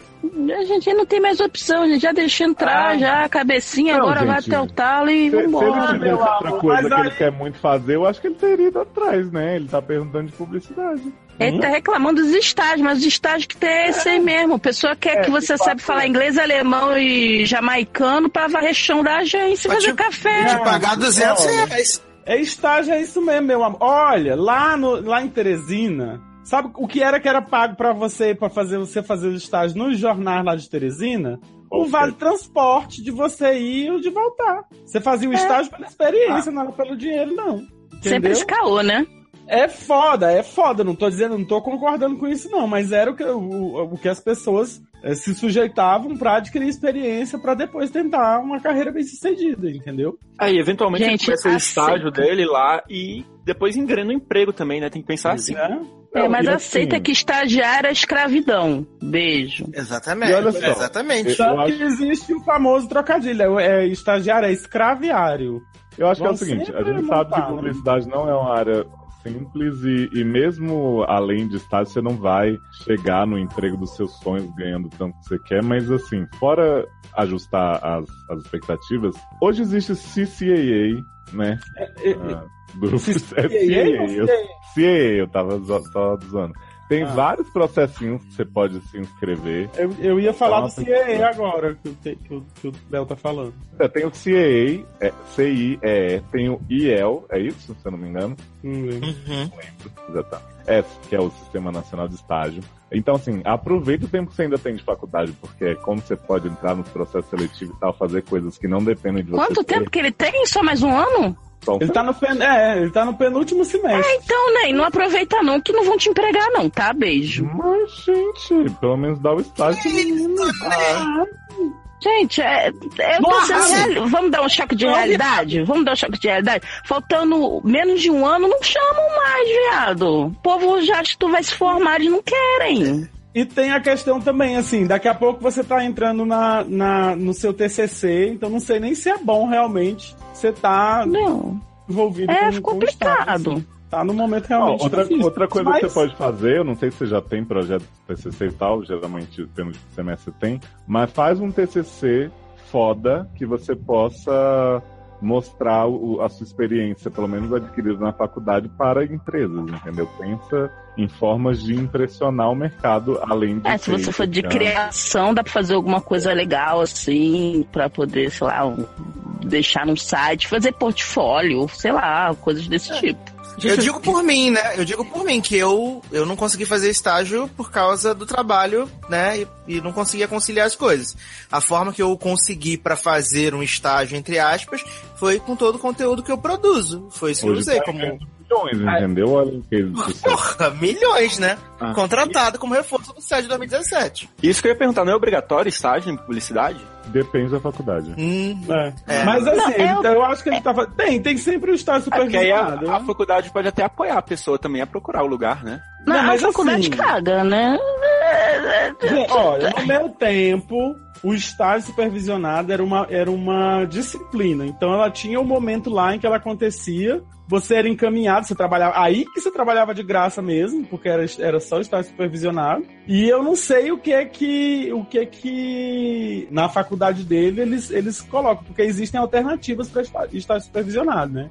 A gente não tem mais opção, a gente já deixa entrar, já a cabecinha, Não, agora vai gente, até o talo e Se, se ele vambora. tivesse outra coisa mas que ele aí- quer muito fazer, eu acho que ele teria ido atrás, né? Ele tá perguntando de publicidade. Ele tá reclamando dos estágios, mas os estágios que tem é esse aí mesmo. A pessoa quer que você saiba falar inglês, alemão e jamaicano pra varrer chão da agência e fazer café. Te pagar 200 reais. É estágio, é isso mesmo, meu amor. Olha, lá, no, lá em Teresina, sabe o que era que era pago pra você, pra fazer você fazer os estágios nos jornais lá de Teresina? O vale transporte de você ir ou de voltar. Você fazia o estágio pela experiência, não era pelo dinheiro, não. Sempre Entendeu? esse caô, né? É foda, é foda. Não tô dizendo, não tô concordando com isso, não. Mas era o que, o, o que as pessoas eh, se sujeitavam pra adquirir experiência pra depois tentar uma carreira bem sucedida, entendeu? Aí, eventualmente, Gente, ele começa o estágio dele lá e depois engrena o emprego também, né? Tem que pensar assim. É, mas e aceita assim- que estagiário é escravidão. Beijo. Exatamente. E olha só, exatamente. Só acho- que existe o famoso trocadilho, é, é estagiário, é escraviário. Eu acho que é o seguinte, a gente sabe que né? publicidade não é uma área simples e, e mesmo além de estágio, você não vai chegar no emprego dos seus sonhos ganhando tanto que você quer, mas assim, fora ajustar as, as expectativas, hoje existe CCAA, né? Ah, grupo CCAA é ou eu, eu tava zoando. Tem Ah. vários processinhos que você pode se inscrever. Eu, eu ia falar Nossa, do CAE agora, que te- que, o, que o Bel tá falando. É, Tem o CAA, é, CIEE, tem o IEL, é isso, se eu não me engano? Hum, Uhum. Exatamente. S, que é o Sistema Nacional de Estágio. Então, assim, aproveita o tempo que você ainda tem de faculdade, porque é como você pode entrar nos processos seletivos e tal, fazer coisas que não dependem de você. Quanto ter. tempo que ele tem? Só mais um ano? Ele tá no, pen, é, ele tá no penúltimo semestre. É, então, Ney, não aproveita não, que não vão te empregar não, tá? Beijo. Mas, gente, pelo menos dá o estágio menino. Gente, é, eu tô sendo Vamos dar um choque de realidade? Vamos dar um choque de realidade? Faltando menos de um ano, não chamam mais, viado. O povo já acha que tu vai se formar e não querem. E tem a questão também, assim, daqui a pouco você tá entrando na, na, no seu TCC, então não sei nem se é bom realmente você tá Não. envolvido É com, Estado, complicado. assim. Tá no momento realmente outra, difícil. outra coisa Mas- que você pode fazer, eu não sei se você já tem projeto TCC e tal, geralmente pelo semestre tem, mas faz um TCC foda que você possa mostrar o- a sua experiência, pelo menos adquirida na faculdade, para empresas, entendeu? Pensa em formas de impressionar o mercado, além de É, se você for de criação, dá pra fazer alguma coisa legal assim, pra poder, sei lá, um- deixar num site, fazer portfólio, sei lá, coisas desse tipo. Eu digo por mim, né? Eu digo por mim que eu, eu não consegui fazer estágio por causa do trabalho, né? E, e não conseguia conciliar as coisas. A forma que eu consegui pra fazer um estágio, entre aspas, foi com todo o conteúdo que eu produzo. Foi isso que eu usei tá como. Milhões, entendeu? Olha que sucesso. Porra, milhões, né? Ah. Contratado como reforço do SED 2017. Isso que eu ia perguntar, não é obrigatório estágio em publicidade? Depende da faculdade. Hum, É. Mas assim, Não, ele- eu- eu acho que ele tava. Tem, tem sempre o estágio É porque aí a, supervisionado. a né? faculdade pode até apoiar a pessoa também a procurar o lugar, né? Não, Não, mas a faculdade assim- caga, né? Gente, Olha, no meu tempo, o estágio supervisionado era uma, era uma disciplina. Então ela tinha o momento lá em que ela acontecia. Você era encaminhado, você trabalhava. Aí que você trabalhava de graça mesmo, porque era, era só estágio supervisionado. E eu não sei o que é que. O que é que. Na faculdade dele eles, eles colocam, porque existem alternativas para estágio supervisionado, né?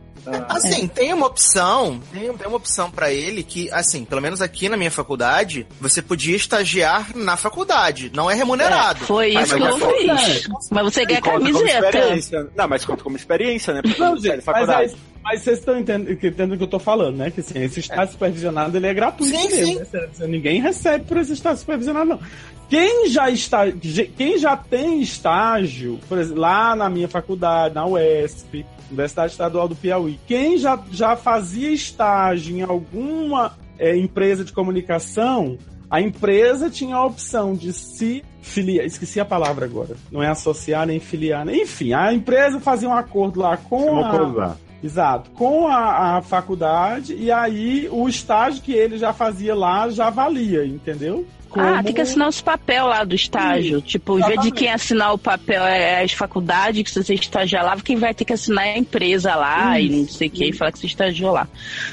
Assim, tem uma opção, tem, tem uma opção pra ele que, assim, pelo menos aqui na minha faculdade, você podia estagiar na faculdade, não é remunerado. Foi Ah, isso mas que eu fiz. Mas você ganha Conta como camiseta. experiência. Não, mas conta como experiência, né? Porque Não, é gente, de mas, faculdade. Mas vocês estão entendendo, o que eu tô falando, né? Que assim, esse estágio supervisionado ele é gratuito Sim, mesmo. sim. né? Ninguém recebe por esse estágio supervisionado, não. Quem já está, quem já tem estágio, por exemplo, lá na minha faculdade, na UESP, Universidade Estadual do Piauí, quem já, já fazia estágio em alguma é, empresa de comunicação, a empresa tinha a opção de se filiar, esqueci a palavra agora, não é associar nem filiar, nem- enfim, a empresa fazia um acordo lá com a. Exato, com a, a faculdade, e aí o estágio que ele já fazia lá já valia, entendeu? Ah, tem que assinar os papel lá do estágio. Tipo, em vez de quem assinar o papel é as faculdades que você estagiar lá, quem vai ter que assinar é a empresa lá e não sei o que, e falar que você estagiou lá.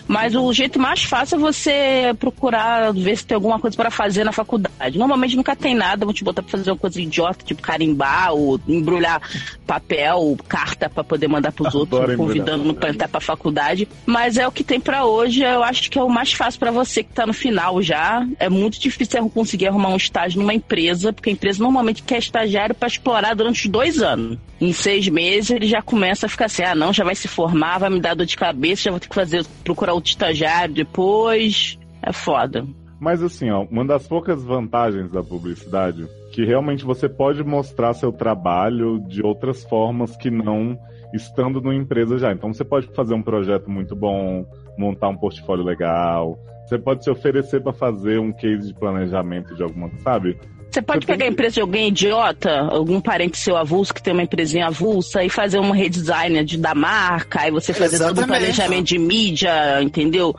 Mas o jeito mais fácil é você procurar ver se tem alguma coisa para fazer na faculdade. Normalmente nunca tem nada, vão te botar pra fazer uma coisa idiota, tipo carimbar ou embrulhar papel, carta para poder mandar pros outros, Adoro embrulhar convidando pra entrar pra faculdade. Mas é o que tem pra hoje, eu acho que é o mais fácil pra você que tá no final já. É muito difícil eu conseguir arrumar um estágio numa empresa, porque a empresa normalmente quer estagiário pra explorar durante dois anos. Em seis meses ele já começa a ficar assim, ah não, já vai se formar, vai me dar dor de cabeça, já vou ter que fazer, procurar outro estagiário depois. É foda. Mas assim, ó, uma das poucas vantagens da publicidade que realmente você pode mostrar seu trabalho de outras formas que não estando numa empresa já. Então você pode fazer um projeto muito bom, montar um portfólio legal, você pode se oferecer para fazer um case de planejamento de alguma, sabe? Você pode pegar a empresa de alguém idiota, algum parente seu avulso que tem uma empresinha avulsa e fazer um redesign de, da marca, aí você fazer todo o Exatamente. planejamento de mídia, entendeu?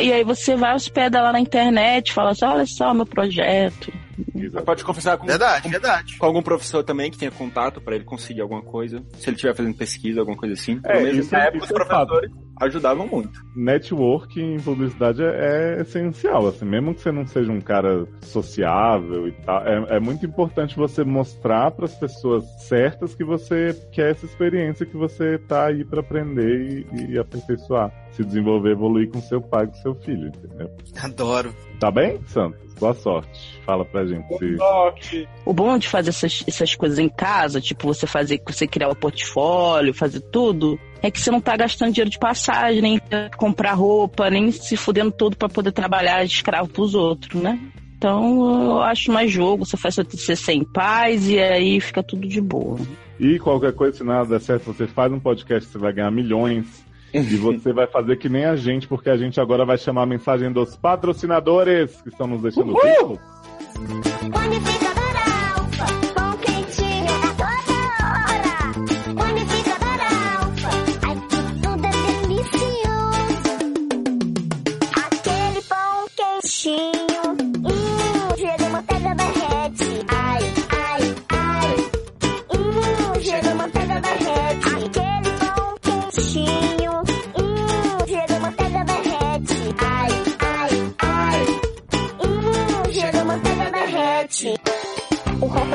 E aí você vai hospeda lá na internet, fala assim, olha só meu projeto. Você pode conversar com, Verdade, com, verdade. com algum professor também que tenha contato pra ele conseguir alguma coisa. Se ele estiver fazendo pesquisa, alguma coisa assim. É, Pelo menos isso na é- época os é professores ajudavam muito. Network em publicidade é, é essencial, assim, mesmo que você não seja um cara sociável e tal, é, é muito importante você mostrar para as pessoas certas que você quer essa experiência que você tá aí para aprender e, e aperfeiçoar, se desenvolver, evoluir com seu pai, com seu filho, entendeu? Adoro. Tá bem, Santos? Boa sorte. Fala pra gente se O bom de fazer essas, essas coisas em casa, tipo você fazer, você criar o portfólio, fazer tudo, é que você não tá gastando dinheiro de passagem, nem comprar roupa, nem se fudendo todo pra poder trabalhar de escravo pros outros, né? Então eu acho mais jogo, você faz seu TCC em paz e aí fica tudo de boa. E qualquer coisa, se nada der certo, você faz um podcast, você vai ganhar milhões. E você vai fazer que nem a gente, porque a gente agora vai chamar a mensagem dos patrocinadores que estão nos deixando ricos.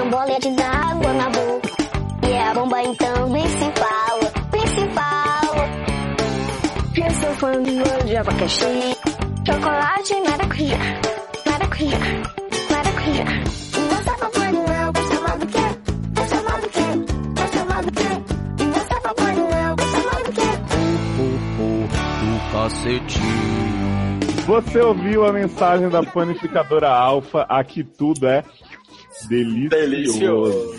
O rocambole dá água na boca. E a bomba então se fala. Eu sou fã de bolo de abacaxi. Chocolate e maracujá. Maracujá. Maracujá. Papai não do do do papai não do do cacetinho. Você ouviu a mensagem da panificadora Alfa, aqui tudo é delicioso.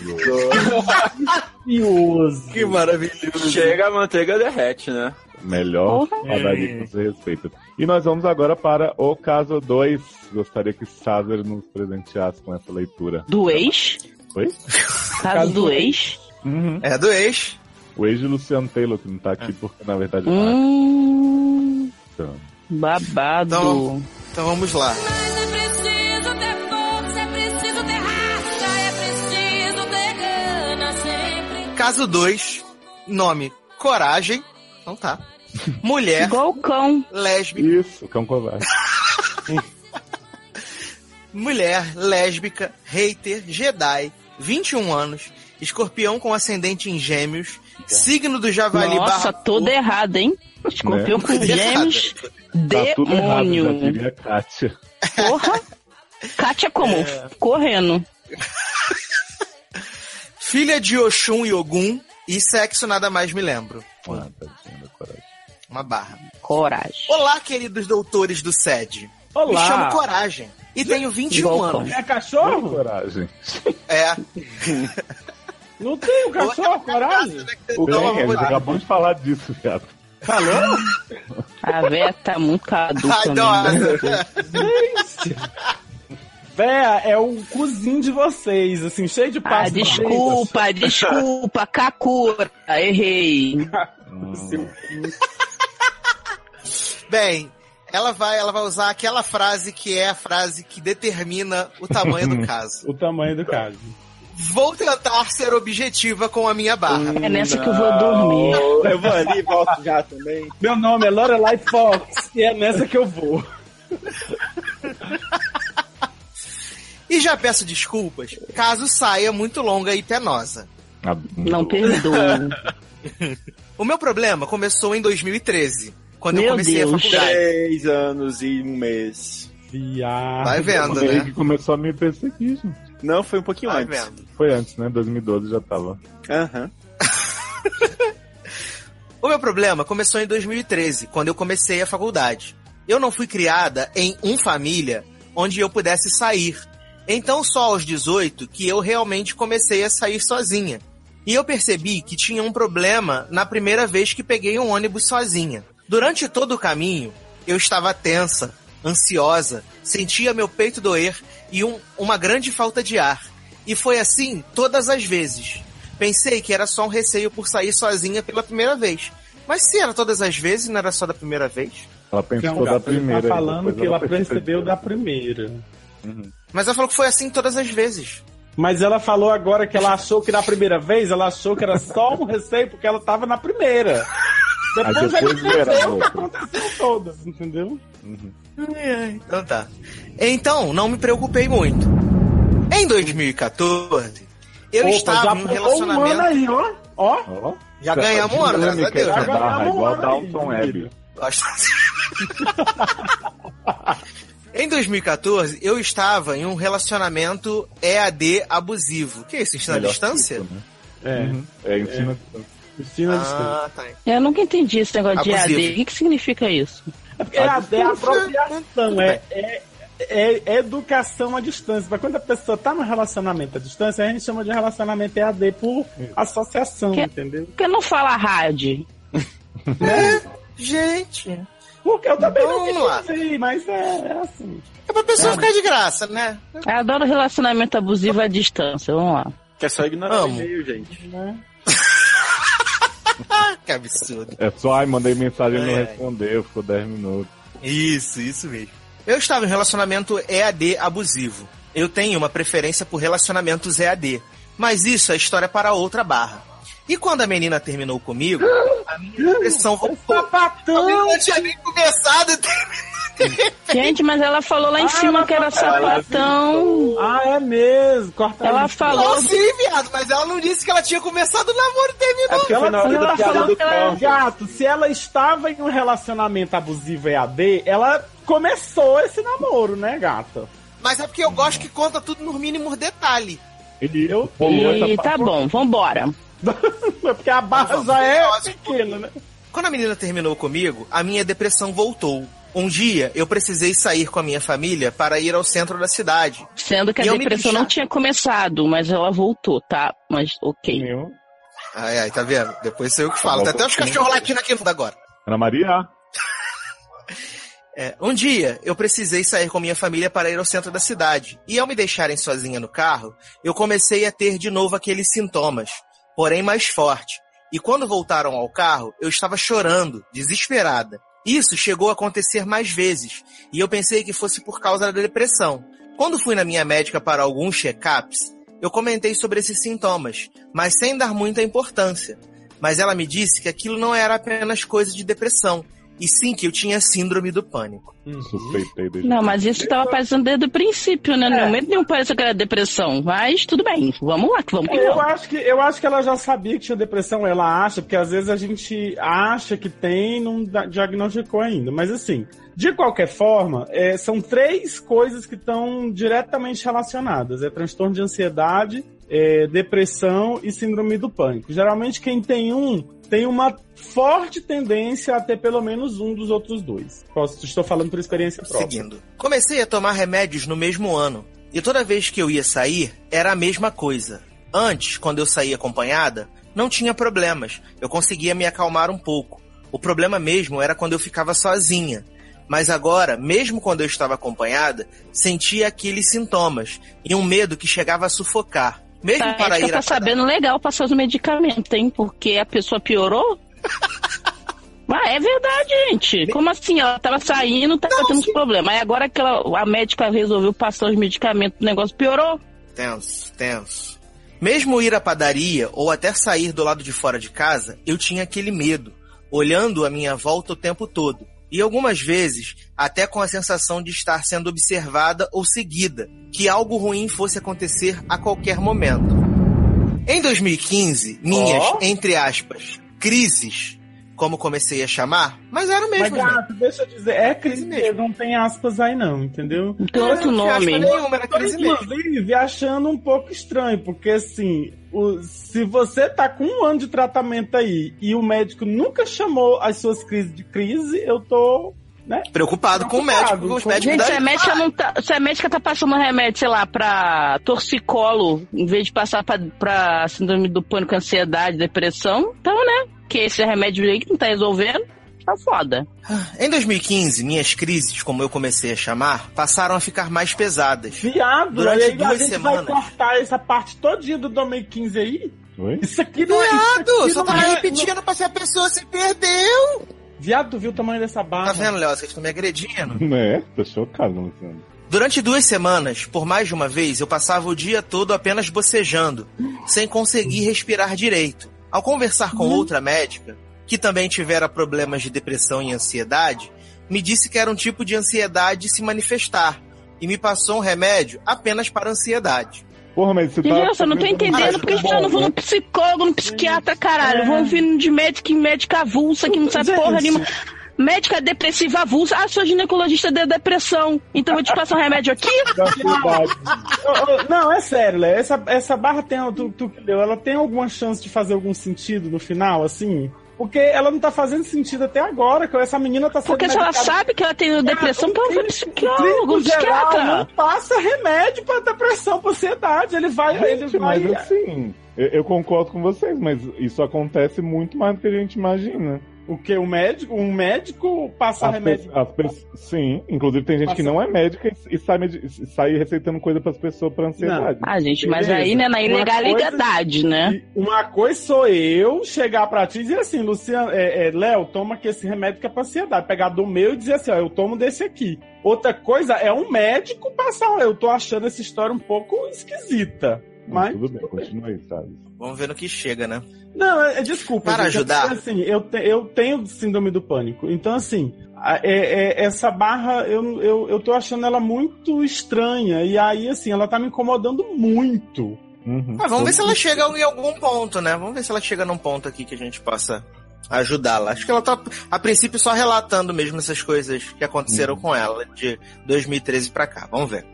Delicioso. Que maravilhoso. Chega a manteiga derrete, né? Melhor padaria que você respeita. E nós vamos agora para o caso 2. Gostaria que César nos presenteasse com essa leitura. Do ex? Oi? Caso do ex? É do ex. O ex de Luciano Taylor, que não tá aqui porque na verdade tá. Hum, Então, babado. Então, então vamos lá. Caso 2, nome Coragem. Então tá. Mulher. Igual o cão. Lésbica. Isso, cão covarde. Mulher, lésbica, hater, Jedi, 21 anos, escorpião com ascendente em gêmeos, signo do javali Nossa, barra... todo errado, hein? Escorpião Né? com gêmeos. Tá tudo errado, já Demônio. diria Kátia. Porra. Kátia como? É. Correndo. Filha de Oxum e Ogum, e sexo nada mais me lembro. Coragem. Uma barra. Coragem. Olá, queridos doutores do SED. Olá. Me chamo Coragem. E tenho 21 Igual anos. É cachorro? Coragem. É. Não tem um cachorro, coragem? Vamos lá. acabou de falar disso, viado. Falou? A véia tá muito caduca Ai, nossa. Gente. Véia, é o cozinho de vocês, assim, cheio de Ah, passos. desculpa, desculpa, Kakura, errei. Seu Bem, ela vai, ela vai usar aquela frase que é a frase que determina o tamanho do caso. O tamanho do caso. Vou tentar ser objetiva com a minha barra. É nessa que eu vou dormir. Eu vou ali e volto já também. Meu nome é Lorelai Fox e é nessa que eu vou. E já peço desculpas caso saia muito longa e penosa. Não perdoa. O meu problema começou em 2013, quando eu Meu comecei Deus. a faculdade. Três anos e um mês. Viado. Vai vendo, Foi aí né? que começou a me perseguir, gente. Não, foi um pouquinho Vai antes. vendo. Foi antes, né? 2012 já tava. Aham. O meu problema começou em 2013, quando eu comecei a faculdade. Eu não fui criada em um família onde eu pudesse sair. Então só aos 18 que eu realmente comecei a sair sozinha. E eu percebi que tinha um problema na primeira vez que peguei um ônibus sozinha. Durante todo o caminho, eu estava tensa, ansiosa, sentia meu peito doer e um- uma grande falta de ar. E foi assim todas as vezes. Pensei que era só um receio por sair sozinha pela primeira vez. Mas se era todas as vezes, não era só da primeira vez? Ela pensou Então, da ele primeira. tá e falando que ela percebeu da primeira. Mas ela falou que foi assim todas as vezes. Mas ela falou agora que ela achou que na primeira vez ela achou que era só um receio porque ela tava na primeira. Depois, Aí depois ela entendeu o que aconteceu todas, entendeu? Então tá. Então, não me preocupei muito. Em 2014, eu Opa, estava um pulou relacionamento. um aí, ó. Ó. Ó, Já ganhamos um ano, graças a Deus. Já barra, ganhamos um igual ano Dalton aí, Webb. Gosto. em 2014, eu estava em um relacionamento EAD abusivo. Que é isso? Ensino à distância? tipo, né? É. Uhum. É, ensina a distância. Ensina a distância. Ah, tá. Eu nunca entendi esse negócio de Abusivo. AD. O que, que significa isso? É a, é a apropriação, é, é, é- é educação à distância. Mas quando a pessoa tá no relacionamento à distância, a gente chama de relacionamento EAD por associação, Que- entendeu? Por que não fala rádio? Gente. Porque eu também não Vamos lá. sei, mas é, é assim. É pra pessoa ficar de graça, né? Eu adoro relacionamento abusivo à distância. Vamos lá. Que é só ignorar Amo. o e-mail, gente. Né? Que absurdo. É só, ai, mandei mensagem e não ai. respondeu, ficou 10 minutos. Isso, isso mesmo. Eu estava em relacionamento EAD abusivo. Eu tenho uma preferência por relacionamentos EAD. Mas isso é história para outra barra. E quando a menina terminou comigo, a minha depressão voltou. Sapatão! Eu não tinha nem começado. Gente, mas ela falou lá em Ah, cima que era sapatão. Ah, é mesmo. Corta Ela aí. falou. Não, sim, viado, mas ela não disse que ela tinha começado o namoro e terminou. porque Ela, hora ela falou do que ela é gato. Se ela estava em um relacionamento abusivo EAD, ela começou esse namoro, né, gata? Mas é porque eu gosto que conta tudo nos mínimos detalhes. Ele Eu- E tá bom, vambora. Porque a barra já é pequena, né? Quando a menina terminou comigo, a minha depressão voltou. Um dia, eu precisei sair com a minha família para ir ao centro da cidade. Sendo que a E depressão não tinha começado, mas ela voltou, tá? Mas ok. Meu. Ai, ai, tá vendo? Depois sou eu que falo. Tem até os cachorros latindo aqui agora. Ana Maria, É, um dia, eu precisei sair com minha família para ir ao centro da cidade. E ao me deixarem sozinha no carro, eu comecei a ter de novo aqueles sintomas, porém mais forte. E quando voltaram ao carro, eu estava chorando, desesperada. Isso chegou a acontecer mais vezes, e eu pensei que fosse por causa da depressão. Quando fui na minha médica para alguns check-ups, eu comentei sobre esses sintomas, mas sem dar muita importância. Mas ela me disse que aquilo não era apenas coisa de depressão, e sim que eu tinha síndrome do pânico. suspeitei dele. Não, mas isso tava aparecendo desde o princípio, né? No momento nenhum parece que era depressão. Mas tudo bem, vamos lá, que vamos Eu vamos. acho que, eu acho que ela já sabia que tinha depressão, ela acha, porque às vezes a gente acha que tem e não diagnosticou ainda. Mas assim, de qualquer forma, é, são três coisas que estão diretamente relacionadas: é transtorno de ansiedade, é, depressão e síndrome do pânico. Geralmente quem tem um tem uma forte tendência a ter pelo menos um dos outros dois. Posso, estou falando por experiência própria. Seguindo. Comecei a tomar remédios no mesmo ano. E toda vez que eu ia sair, era a mesma coisa. Antes, quando eu saía acompanhada, não tinha problemas. Eu conseguia me acalmar um pouco. O problema mesmo era quando eu ficava sozinha. Mas agora, mesmo quando eu estava acompanhada, sentia aqueles sintomas e um medo que chegava a sufocar. Mesmo Tá, para ir tá a sabendo legal passar os medicamentos, hein? Porque a pessoa piorou. Ah, é verdade, gente. Como assim? Ela tava saindo, tava tendo uns problemas. Aí agora que ela, a médica resolveu passar os medicamentos, o negócio piorou. Tenso, tenso. Mesmo ir à padaria ou até sair do lado de fora de casa, eu tinha aquele medo, olhando à minha volta o tempo todo. E algumas vezes, até com a sensação de estar sendo observada ou seguida, que algo ruim fosse acontecer a qualquer momento. Em 2015, minhas, Ó. entre aspas, crises, como comecei a chamar, mas era mesmo. Mas, gato, deixa eu dizer, é crise mesmo, não tem aspas aí não, entendeu? Tem outro nome. Nenhuma, era crise mesmo. inclusive, achando um pouco estranho, porque assim, o- se você tá com um ano de tratamento aí e o médico nunca chamou as suas crises de crise, eu tô, né? Preocupado com o médico, com os médicos Gente, se a, médica não tá, se a médica tá passando remédio, sei lá, pra torcicolo, em vez de passar pra, pra síndrome do pânico, ansiedade, depressão, então, né? Que esse remédio aí que não tá resolvendo, tá foda. Em 2015, minhas crises, como eu comecei a chamar, passaram a ficar mais pesadas. Viado, Durante aí a duas gente semanas. vai cortar essa parte todinha do 2015 aí? Oi? Isso aqui não é... isso Viado, só não tava é- repetindo pra se a pessoa se perdeu. Viado, tu viu o tamanho dessa barra? Tá vendo, Léo? Vocês estão me agredindo. É, tô chocado, Luciano. Durante duas semanas, por mais de uma vez, eu passava o dia todo apenas bocejando, sem conseguir respirar direito. Ao conversar com outra médica, que também tivera problemas de depressão e ansiedade, me disse que era um tipo de ansiedade se manifestar e me passou um remédio apenas para ansiedade. Porra, mas você tá. Gente, eu não tô entendendo porque já não vou no psicólogo, no psiquiatra, caralho. Vou ouvindo de médico em médica avulsa que não sabe porra nenhuma. Médica depressiva avulsa. Ah, sou ginecologista de depressão. Então eu vou te passar um remédio aqui? Não, é sério, Léo. Essa, essa barra tem, tu, tu que deu, ela tem alguma chance de fazer algum sentido no final, assim? Porque ela não tá fazendo sentido até agora, que essa menina tá sendo Porque se ela medicada- sabe que ela tem depressão, então ela vai no psicólogo, um psiquiatra. não passa remédio pra depressão, pra ansiedade. Ele vai, ele Gente, vai. mas assim, eu, eu concordo com vocês, mas isso acontece muito mais do que a gente imagina. O que? O médico? Um médico passa As remédio. pe- as pe- sim, inclusive tem gente que não é médica e, sai, medi- e sai receitando coisa pras pessoas pra ansiedade. Ah, gente, mas Beleza. aí, né, na ilegalidade, né? Uma coisa sou eu chegar pra ti e dizer assim, Luciano, é, é, Léo, toma aqui esse remédio que é pra ansiedade. Pegar do meu e dizer assim, ó, eu tomo desse aqui. Outra coisa é um médico passar. Eu tô achando essa história um pouco esquisita. Mas. Tudo bem, continua aí, sabe? Vamos ver no que chega, né? Não, é, é- desculpa. Para gente, é ajudar. porque, Assim, eu, te- eu tenho síndrome do pânico. Então, assim, a- é- é- essa barra, eu, eu, eu tô achando ela muito estranha. E aí, assim, ela tá me incomodando muito. Uhum. Ah, vamos ver se ela chega em algum ponto, né? Vamos ver se ela chega num ponto aqui que a gente possa ajudá-la. Acho que ela tá, a princípio, só relatando mesmo essas coisas que aconteceram com ela de 2013 pra cá. Vamos ver.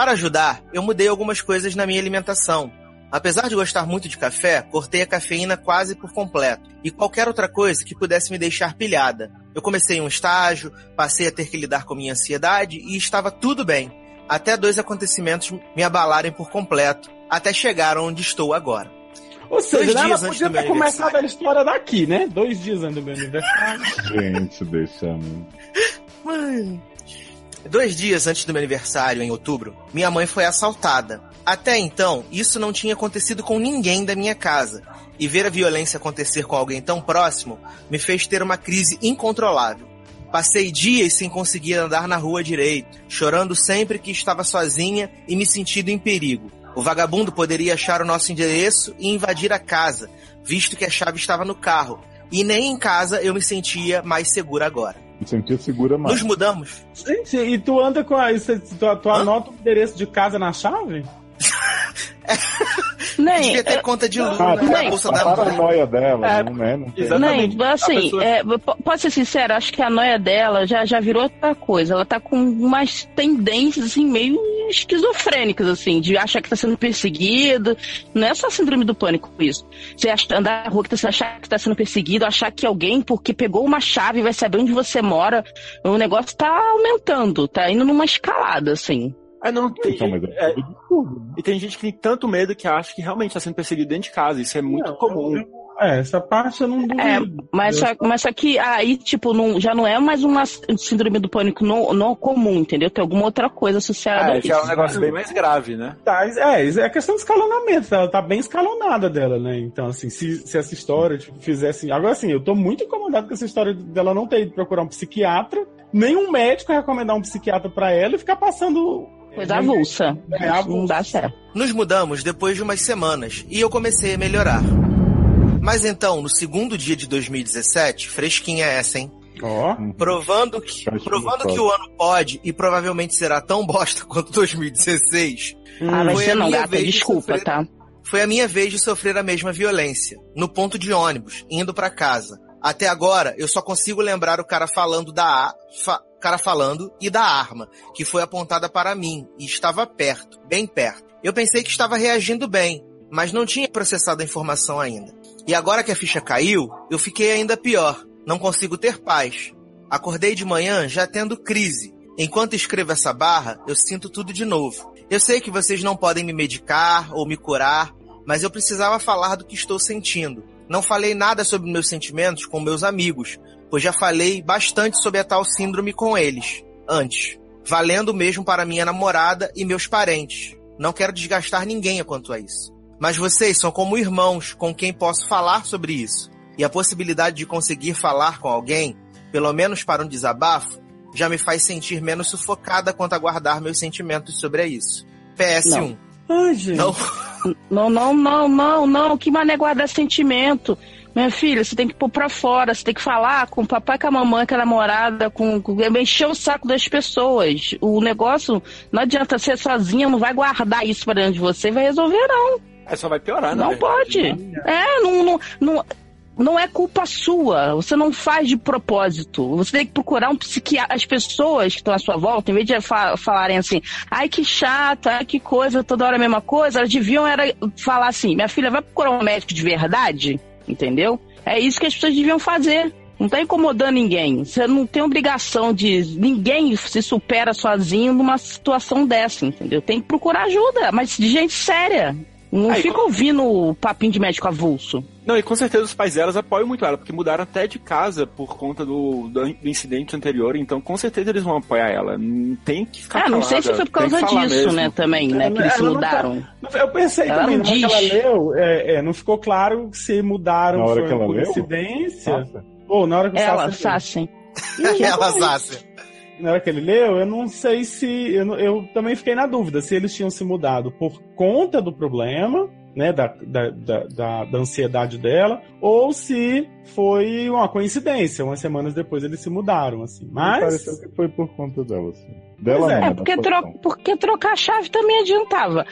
Para ajudar, eu mudei algumas coisas na minha alimentação. Apesar de gostar muito de café, cortei a cafeína quase por completo. E qualquer outra coisa que pudesse me deixar pilhada. Eu comecei um estágio, passei a ter que lidar com minha ansiedade e estava tudo bem. Até dois acontecimentos me abalarem por completo, até chegar onde estou agora. Ou seja, Dois ela podia ter começado a história daqui, né? Dois dias antes do meu aniversário. Gente, deixa, mano. Mãe. Dois dias antes do meu aniversário, em outubro, minha mãe foi assaltada. Até então, isso não tinha acontecido com ninguém da minha casa. E ver a violência acontecer com alguém tão próximo me fez ter uma crise incontrolável. Passei dias sem conseguir andar na rua direito, chorando sempre que estava sozinha e me sentindo em perigo. O vagabundo poderia achar o nosso endereço e invadir a casa, visto que a chave estava no carro. E nem em casa eu me sentia mais segura agora. Segura mais. Nos mudamos. Gente, e tu anda com a. Tu, tu anota o endereço de casa na chave? Nem, Devia ter conta de luz Ah, bolsa a da mãe. paranoia dela, É, não é? Não Exatamente. Nem, assim, pessoa- é, po- pode ser sincero, acho que a noia dela já, já virou outra coisa. Ela tá com umas tendências, assim, meio esquizofrênicas, assim, de achar que tá sendo perseguido. Não é só síndrome do pânico isso. Você acha, andar na rua que você achar que tá sendo perseguido, achar que alguém, porque pegou uma chave, vai saber onde você mora. O negócio tá aumentando, tá indo numa escalada, assim. Ah, não, tem, Então, mas é é, né? e tem gente que tem tanto medo que acha que realmente está sendo perseguido dentro de casa. Isso é muito Não, comum. eu- É, essa parte eu não duvido. É, mas só, mas só que aí, tipo, não, já não é mais uma síndrome do pânico no, no comum, entendeu? Tem alguma outra coisa associada a É, isso. já é um negócio bem mais grave, né? Tá, é, é questão de escalonamento, ela tá bem escalonada dela, né? Então, assim, se, se essa história tipo, fizesse. Agora, assim, eu tô muito incomodado com essa história dela não ter ido procurar um psiquiatra, nenhum médico recomendar um psiquiatra pra ela e ficar passando. Coisa avulsa. É, Isso não dá certo. Nos mudamos depois de umas semanas e eu comecei a melhorar. Mas então, no segundo dia de 2017, fresquinha essa, hein? Ó. Provando que, provando que o ano pode e provavelmente será tão bosta quanto 2016. Ah, ser a não, minha gata, vez de desculpa, sofrer- tá? Foi a minha vez de sofrer a mesma violência, no ponto de ônibus, indo pra casa. Até agora, eu só consigo lembrar o cara falando da a- fa- cara falando e da arma, que foi apontada para mim e estava perto, bem perto. Eu pensei que estava reagindo bem, mas não tinha processado a informação ainda. E agora que a ficha caiu, eu fiquei ainda pior. Não consigo ter paz. Acordei de manhã já tendo crise. Enquanto escrevo essa barra, eu sinto tudo de novo. Eu sei que vocês não podem me medicar ou me curar, mas eu precisava falar do que estou sentindo. Não falei nada sobre meus sentimentos com meus amigos, pois já falei bastante sobre a tal síndrome com eles, antes. Valendo mesmo para minha namorada e meus parentes. Não quero desgastar ninguém quanto a isso. Mas vocês são como irmãos com quem posso falar sobre isso. E a possibilidade de conseguir falar com alguém, pelo menos para um desabafo, já me faz sentir menos sufocada quanto a guardar meus sentimentos sobre isso. PS1. Ai, gente. Não. Não, não, não, não, não. Que mané guardar sentimento. Minha filha, você tem que pôr pra fora, você tem que falar com o papai, com a mamãe, com a namorada, com, com encher o saco das pessoas. O negócio não adianta ser sozinha, não vai guardar isso pra dentro de você, vai resolver, não. É, só vai piorar, né? Não pode. É, não, não, não, não é culpa sua. Você não faz de propósito. Você tem que procurar um psiquiatra. As pessoas que estão à sua volta, em vez de fa- falarem assim, ai que chato, ai que coisa, toda hora a mesma coisa, elas deviam era falar assim, minha filha, vai procurar um médico de verdade, entendeu? É isso que as pessoas deviam fazer. Não tá incomodando ninguém. Você não tem obrigação de. Ninguém se supera sozinho numa situação dessa, entendeu? Tem que procurar ajuda, mas de gente séria. Não Aí, fica ouvindo o papinho de médico avulso. Não, e com certeza os pais delas apoiam muito ela, porque mudaram até de casa por conta do, do, incidente anterior, então com certeza eles vão apoiar ela. Não tem que ficar Ah, não sei se foi por tem causa disso, mesmo. né, também, né, que eles tá- mudaram. Eu pensei Ela também, não na hora que ela leu, é, é, não ficou claro se mudaram Na hora foi que ela por leu? Ou na hora que o Ela, Sassi leu. Sassen. Ela, Sácia. Na hora que ele leu, eu não sei se. Eu, eu também fiquei na dúvida se eles tinham se mudado por conta do problema, né? Da, da, da, da- da ansiedade dela, ou se foi uma coincidência. Umas semanas depois eles se mudaram, assim. Mas. Pareceu que foi por conta dela, assim. Dela é, É da porque, tro porque trocar a chave também adiantava.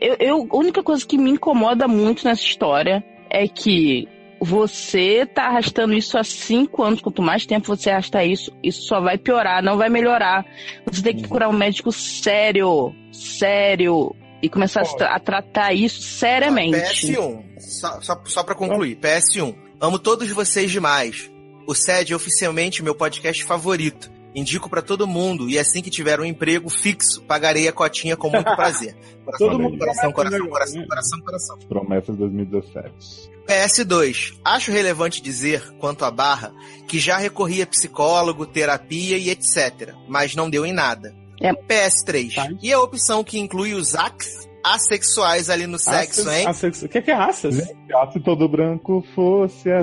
Eu, eu- a única coisa que me incomoda muito nessa história é que você tá arrastando isso há cinco anos. Quanto mais tempo você arrastar isso, isso só vai piorar, não vai melhorar. Você tem que procurar um médico sério, sério, e começar a, tratar isso seriamente. PS1, só, só, só pra concluir, PS1. Amo todos vocês demais. O SED é oficialmente meu podcast favorito. Indico pra todo mundo e assim que tiver um emprego fixo, pagarei a cotinha com muito prazer. Coração, Todo mundo coração, coração, um coração, negócio, coração, coração. Promessas 2017. PS2. Acho relevante dizer, quanto à barra, que já recorri a psicólogo, terapia e etc., mas não deu em nada. É. PS3. E a opção que inclui os ax assexuais ali no sexo, hein? O que, que é raças? Se todo branco fosse.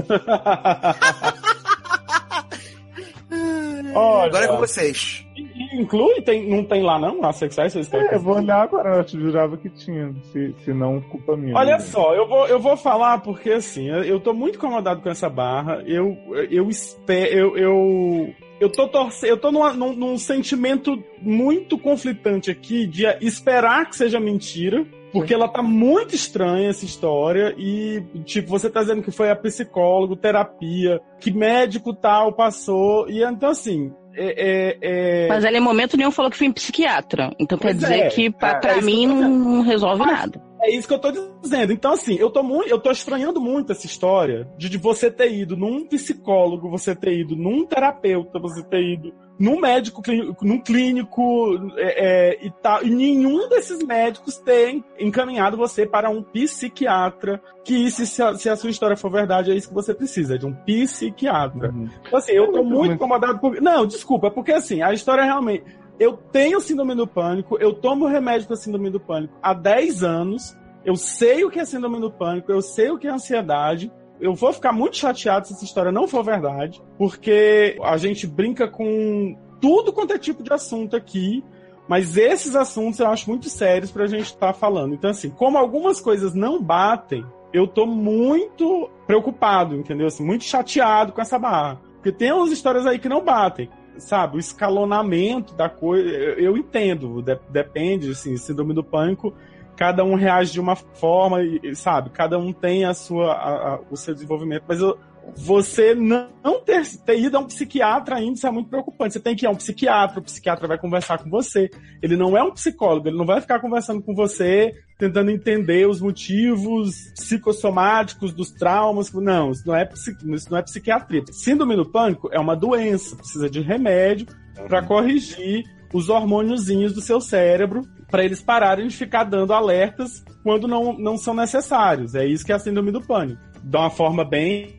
Olha, Agora é com vocês. Inclui? Tem, não tem lá não? Assexuais? Vocês querem É, eu vou olhar agora, eu jurava que tinha. Se, se não, culpa minha. Olha né? só, eu vou, eu vou falar porque assim, eu, eu tô muito incomodado com essa barra. Eu, eu espero. Eu, eu, eu tô torcendo. Eu tô numa- num, num sentimento muito conflitante aqui de esperar que seja mentira. Porque ela tá muito estranha essa história e, tipo, você tá dizendo que foi a psicólogo, terapia, que médico tal passou, e então assim, é, é, é- Mas ela em momento nenhum falou que foi em psiquiatra. Então quer dizer é, que pra, é, é mim não, resolve nada. É isso que eu tô dizendo. Então, assim, eu tô muito, eu tô estranhando muito essa história de, de você ter ido num psicólogo, você ter ido num terapeuta, você ter ido num médico, num clínico, é, é, e, tal, e nenhum desses médicos tem encaminhado você para um psiquiatra, que se, se a, sua história for verdade, é isso que você precisa, de um psiquiatra. Então, assim, eu tô muito incomodado por... Não, desculpa, é porque assim, a história realmente... Eu tenho síndrome do pânico, eu tomo remédio para síndrome do pânico há 10 anos, eu sei o que é síndrome do pânico, eu sei o que é ansiedade, eu vou ficar muito chateado se essa história não for verdade, porque a gente brinca com tudo quanto é tipo de assunto aqui, mas esses assuntos eu acho muito sérios pra gente estar falando. Então, assim, como algumas coisas não batem, eu tô muito preocupado, entendeu? Assim, muito chateado com essa barra. Porque tem umas histórias aí que não batem. Sabe, o escalonamento da coisa, eu, eu entendo, de- depende, assim, síndrome do pânico, cada um reage de uma forma, e, sabe, cada um tem a sua, a- a- o seu desenvolvimento, mas eu- você não ter, ter ido a um psiquiatra ainda, isso é muito preocupante. Você tem que ir a um psiquiatra, o psiquiatra vai conversar com você. Ele não é um psicólogo, ele não vai ficar conversando com você, tentando entender os motivos psicossomáticos dos traumas. Não, isso não é, isso não é psiquiatria. Síndrome do pânico é uma doença, precisa de remédio para corrigir os hormôniozinhos do seu cérebro, para eles pararem de ficar dando alertas quando não, não são necessários. É isso que é a síndrome do pânico. De uma forma bem,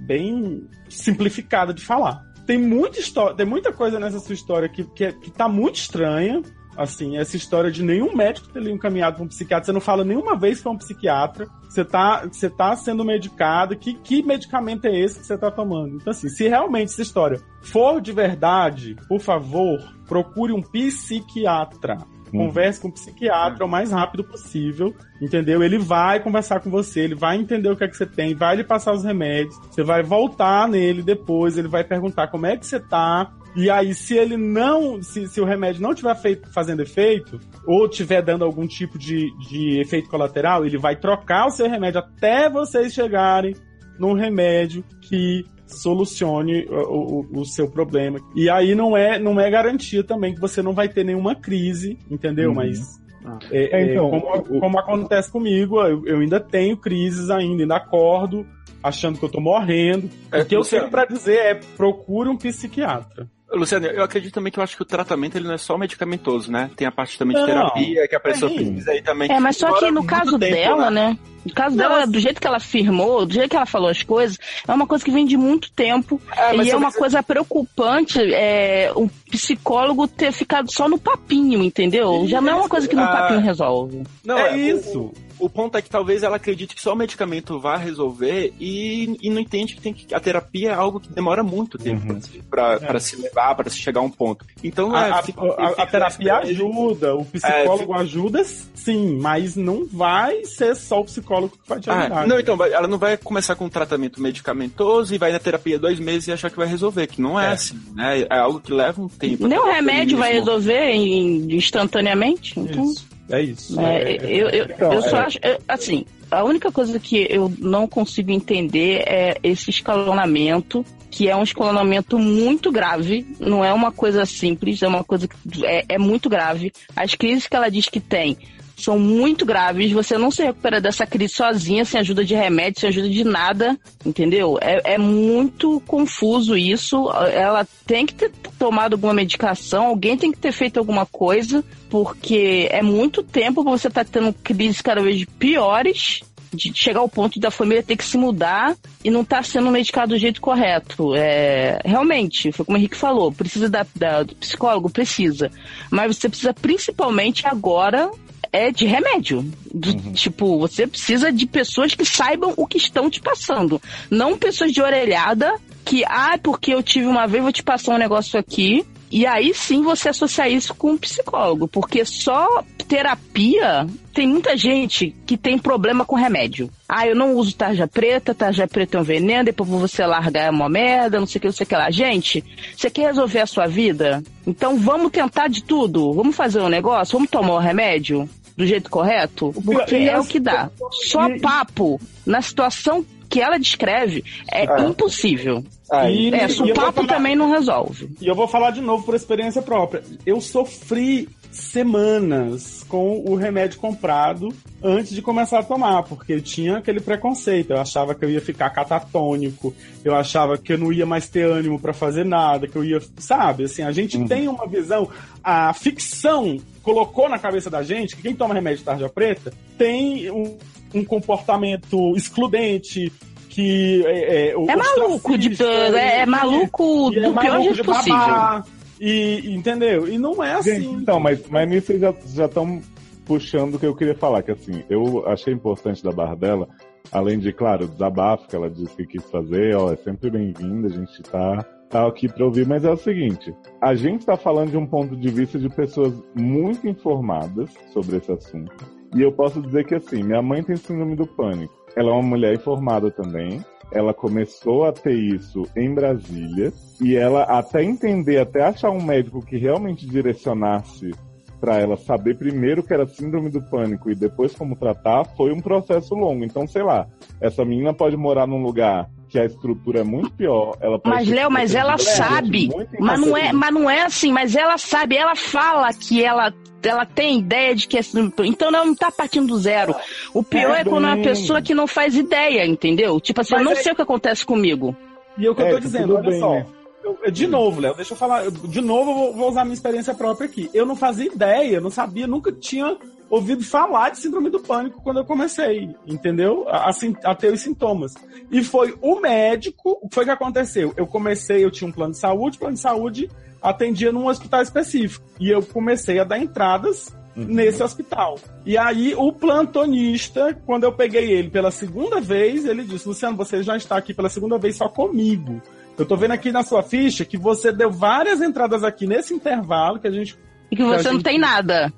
bem simplificada de falar. Tem muita história, tem muita coisa nessa sua história que, que, que tá muito estranha. Assim, essa história de nenhum médico ter lhe encaminhado para um psiquiatra. Você não fala nenhuma vez é um psiquiatra. Você tá, você tá sendo medicado. Que, que medicamento é esse que você tá tomando? Então, assim, se realmente essa história for de verdade, por favor, procure um psiquiatra. Converse com o psiquiatra o mais rápido possível, entendeu? Ele vai conversar com você, ele vai entender o que é que você tem, vai lhe passar os remédios, você vai voltar nele depois, ele vai perguntar como é que você tá, e aí, se ele não. Se, se o remédio não tiver feito, fazendo efeito, ou tiver dando algum tipo de, de efeito colateral, ele vai trocar o seu remédio até vocês chegarem num remédio que solucione o, o, o seu problema. E aí não é, não é garantia também que você não vai ter nenhuma crise, entendeu? Uhum. Mas. Ah. é, É, então, é, como, como acontece comigo, eu, eu ainda tenho crises ainda, ainda acordo achando que eu tô morrendo. É, o que eu tenho pra dizer é procure um psiquiatra. Luciano, eu acredito também que eu acho que o tratamento ele não é só medicamentoso, né? Tem a parte também de Não, terapia que a pessoa precisa aí também. É, mas só que no caso tempo, dela, né? No caso dela, do jeito que ela afirmou, do jeito que ela falou as coisas, é uma coisa que vem de muito tempo. É, e é uma coisa preocupante é, o psicólogo ter ficado só no papinho, entendeu? Já não é uma coisa que no Ah, papinho resolve. Não, é, isso. O, o ponto é que talvez ela acredite que só o medicamento vá resolver e, e não entende que, tem que a terapia é algo que demora muito tempo pra se- pra, pra se levar, pra se chegar a um ponto. Então, A, é, a- fica- a- a fica- terapia fica- ajuda, o psicólogo ajuda, sim, mas não vai ser só o psicólogo que vai te Ah, ajudar. não, então, ela não vai começar com um tratamento medicamentoso e vai na terapia dois meses e achar que vai resolver, que não é, assim, né? É algo que leva um tempo. Nem o remédio vai resolver em- instantaneamente. Então, É isso. É, eu, eu, Então, eu só é. acho, eu- assim, a única coisa que eu não consigo entender é esse escalonamento, que é um escalonamento muito grave, não é uma coisa simples, é uma coisa que é, é muito grave. As crises que ela diz que tem são muito graves, você não se recupera dessa crise sozinha, sem ajuda de remédio, sem ajuda de nada, entendeu? É, é muito confuso isso. Ela tem que ter tomado alguma medicação, alguém tem que ter feito alguma coisa, porque é muito tempo você tá tendo crises cada vez piores. De chegar ao ponto da família ter que se mudar e não tá sendo medicado do jeito correto. É, realmente, foi como o Henrique falou, precisa da, da- do psicólogo? Precisa. Mas você precisa principalmente agora é de remédio. Do- Tipo, você precisa de pessoas que saibam o que estão te passando. Não pessoas de orelhada que, ah, porque eu tive uma vez, vou te passar um negócio aqui. E aí sim você associar isso com um psicólogo. Porque só terapia tem muita gente que tem problema com remédio. Ah, eu não uso tarja preta, tarja preta é um veneno, depois você largar é uma merda, não sei o que, não sei o que lá. Gente, você quer resolver a sua vida? Então vamos tentar de tudo. Vamos fazer um negócio? Vamos tomar o remédio? Do jeito correto? Porque é o que dá. Só papo, na situação que ela descreve, é Ah. impossível. E- é, e papo falar- também não resolve. E eu vou falar de novo por experiência própria. Eu sofri semanas com o remédio comprado antes de começar a tomar, porque tinha aquele preconceito. Eu achava que eu ia ficar catatônico, eu achava que eu não ia mais ter ânimo para fazer nada, que eu ia, sabe? Assim, a gente tem uma visão, a ficção colocou na cabeça da gente que quem toma remédio tarja preta tem um, um comportamento excludente, que é, é, É maluco de é, é e- maluco é do pior maluco jeito de possível. babar, E, entendeu? E não é assim. Gente, então, mas, mas nisso vocês já estão puxando o que eu queria falar, que assim, eu achei importante da barra dela, além de, claro, o desabafo que ela disse que quis fazer, ó, é sempre bem-vindo, a gente tá, tá aqui pra ouvir, mas é o seguinte, a gente tá falando de um ponto de vista de pessoas muito informadas sobre esse assunto, e eu posso dizer que assim, minha mãe tem síndrome do pânico, ela é uma mulher informada também, ela começou a ter isso em Brasília, e ela até entender, até achar um médico que realmente direcionasse para ela saber primeiro que era síndrome do pânico e depois como tratar, foi um processo longo. Então, sei lá, essa menina pode morar num lugar que a estrutura é muito pior. Ela Mas, Léo, mas ela sabe. Mas não, é, mas não é assim, mas ela sabe, ela fala que ela, ela tem ideia de que é. Então ela não tá partindo do zero. O pior é, É quando é uma pessoa que não faz ideia, entendeu? Tipo assim, eu Mas não é- sei o que acontece comigo. E é o que eu É, tô tá dizendo, olha bem, só. né? Eu- de novo, Léo, deixa eu falar. eu- De novo, eu vou, vou usar minha experiência própria aqui. Eu não fazia ideia, não sabia, nunca tinha ouvido falar de síndrome do pânico quando eu comecei, entendeu? A, a ter os sintomas. E foi o médico, o que foi que aconteceu? Eu comecei, eu tinha um plano de saúde, plano de saúde atendia num hospital específico. E eu comecei a dar entradas nesse hospital. E aí, o plantonista, quando eu peguei ele pela segunda vez, ele disse: Luciano, você já está aqui pela segunda vez só comigo. Eu tô vendo aqui na sua ficha que você deu várias entradas aqui nesse intervalo que a gente. E que você a não gente- tem nada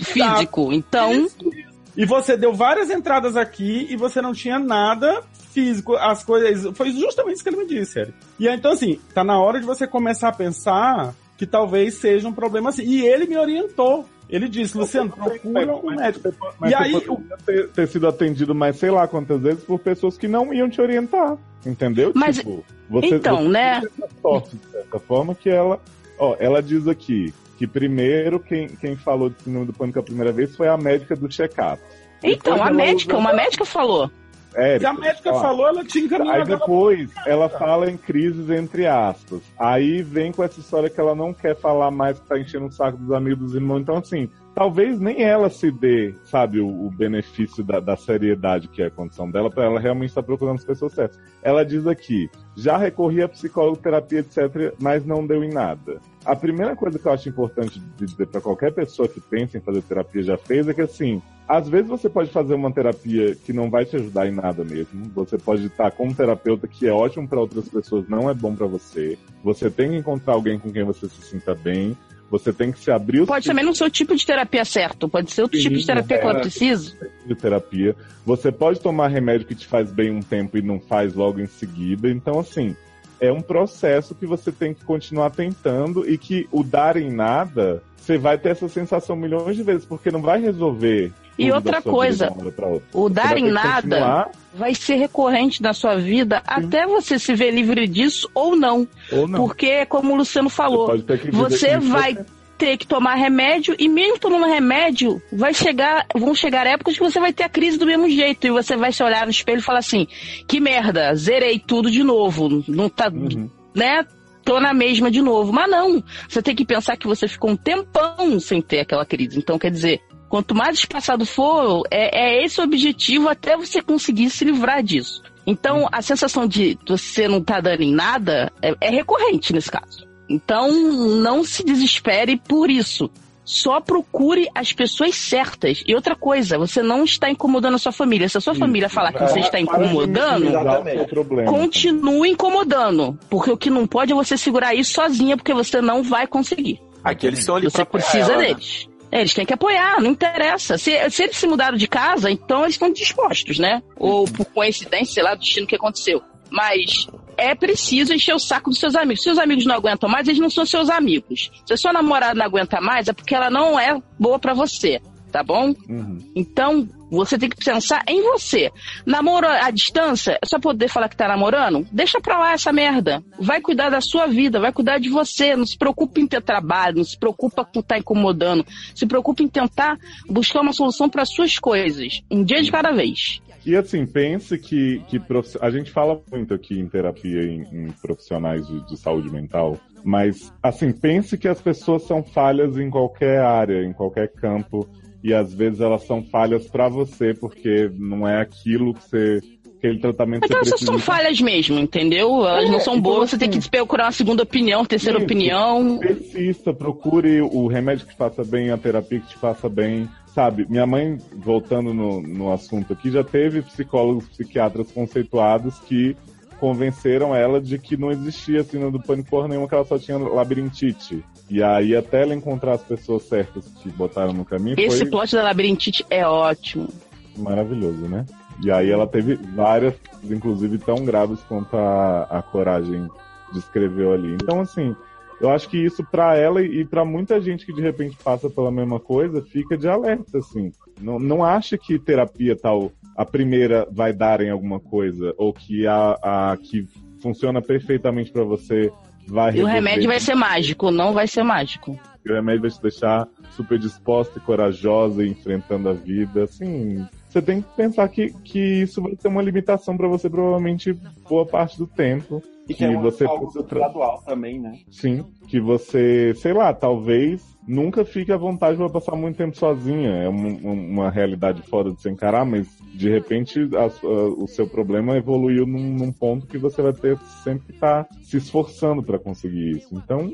físico. Então, E você deu várias entradas aqui e você não tinha nada físico. As coisas. Foi justamente isso que ele me disse, Eric. E aí, então, assim, tá na hora de você começar a pensar que talvez seja um problema assim. E ele me orientou. Ele disse, Luciano, procura um médico. Mas e você aí, ter, ter sido atendido mais sei lá quantas vezes por pessoas que não iam te orientar. Entendeu? Mas- tipo, você, então, você né? sorte, de certa forma, que ela. Ó, ela diz aqui que primeiro quem, quem falou de síndrome do pânico a primeira vez foi a médica do check-up. então, Depois a médica, usa- uma médica falou. É, se a médica falou, ela te encaminhou. Aí depois ela fala em crises entre aspas. Aí vem com essa história que ela não quer falar mais que tá enchendo o saco dos amigos dos irmãos. Então, assim, talvez nem ela se dê, sabe, o, o benefício da, da seriedade que é a condição dela, para ela realmente estar procurando as pessoas certas. Ela diz aqui: já recorri a psicólogo, terapia, etc., mas não deu em nada. A primeira coisa que eu acho importante dizer para qualquer pessoa que pensa em fazer terapia já fez é que assim, às vezes você pode fazer uma terapia que não vai te ajudar em nada mesmo. Você pode estar com um terapeuta que é ótimo para outras pessoas, não é bom para você. Você tem que encontrar alguém com quem você se sinta bem. Você tem que se abrir Pode também não ser o tipo de terapia certo, pode ser outro Sim, tipo de terapia que ela é. precisa. de terapia. Você pode tomar remédio que te faz bem um tempo e não faz logo em seguida. Então, assim, é um processo que você tem que continuar tentando e que o dar em nada, você vai ter essa sensação milhões de vezes, porque não vai resolver. E outra coisa. O dar em nada continuar vai ser recorrente na sua vida até você se ver livre disso ou não. Ou não. Porque, como o Luciano falou, Você você vai ter que tomar remédio e mesmo tomando remédio, vai chegar, vão chegar épocas que você vai ter a crise do mesmo jeito e você vai se olhar no espelho e falar assim: "Que merda, zerei tudo de novo, não tá, Uhum. né? Tô na mesma de novo". Mas não, você tem que pensar que você ficou um tempão sem ter aquela crise. Então, quer dizer, quanto mais espaçado for, é, é esse o objetivo até você conseguir se livrar disso. Então, a sensação de você não tá dando em nada é, é recorrente nesse caso. Então, não se desespere por isso. Só procure as pessoas certas. E outra coisa, você não está incomodando a sua família. Se a sua família falar que você está incomodando, é continue incomodando. Porque o que não pode é você segurar isso sozinha, porque você não vai conseguir. Aqui eles estão ali Você pra precisa ela, né? deles. É, Eles têm que apoiar, não interessa. Se, se eles se mudaram de casa, então eles estão dispostos, né? Ou por coincidência, sei lá, do destino que aconteceu. Mas é preciso encher o saco dos seus amigos. Se seus amigos não aguentam mais, eles não são seus amigos. Se a sua namorada não aguenta mais, é porque ela não é boa pra você, tá bom? Uhum. Então, Você tem que pensar em você. Namoro à distância, é só poder falar que tá namorando? Deixa pra lá essa merda. Vai cuidar da sua vida, vai cuidar de você. Não se preocupe em ter trabalho, não se preocupa com estar incomodando. Se preocupe em tentar buscar uma solução para suas coisas. Um dia de cada vez. E assim, pense que, que profi- a gente fala muito aqui em terapia em, em profissionais de, de saúde mental, mas assim, pense que as pessoas são falhas em qualquer área, em qualquer campo, e às vezes elas são falhas pra você, porque não é aquilo que você. aquele tratamento que você essas são precisa. falhas mesmo, entendeu? Elas É, não são então, boas, você tem que procurar uma segunda opinião, terceira Isso. opinião. Persista, procure o remédio que te faça bem, a terapia que te faça bem. Sabe, minha mãe, voltando no, no assunto aqui, já teve psicólogos, psiquiatras conceituados que convenceram ela de que não existia síndrome do pânico nenhuma, que ela só tinha labirintite. E aí, até ela encontrar as pessoas certas que botaram no caminho, Esse foi plot da labirintite é ótimo. maravilhoso, né? E aí ela teve várias, inclusive tão graves quanto a, a coragem descreveu ali. Então, assim, eu acho que isso pra ela e pra muita gente que de repente passa pela mesma coisa, fica de alerta, assim. Não, não acha que terapia tal, a primeira vai dar em alguma coisa, ou que a, a que funciona perfeitamente pra você vai E o remédio vai ser mágico, não vai ser mágico. O remédio vai te deixar super disposta e corajosa enfrentando a vida. Assim, você tem que pensar que, que isso vai ter uma limitação pra você, provavelmente, boa parte do tempo. E que é um, você algo gradual também, né? Sim, que você, sei lá, talvez nunca fique à vontade para passar muito tempo sozinha. É um- um- uma realidade foda de se encarar, mas de repente a sua- o seu problema evoluiu num, num ponto que você vai ter sempre que estar se esforçando para conseguir isso. Então,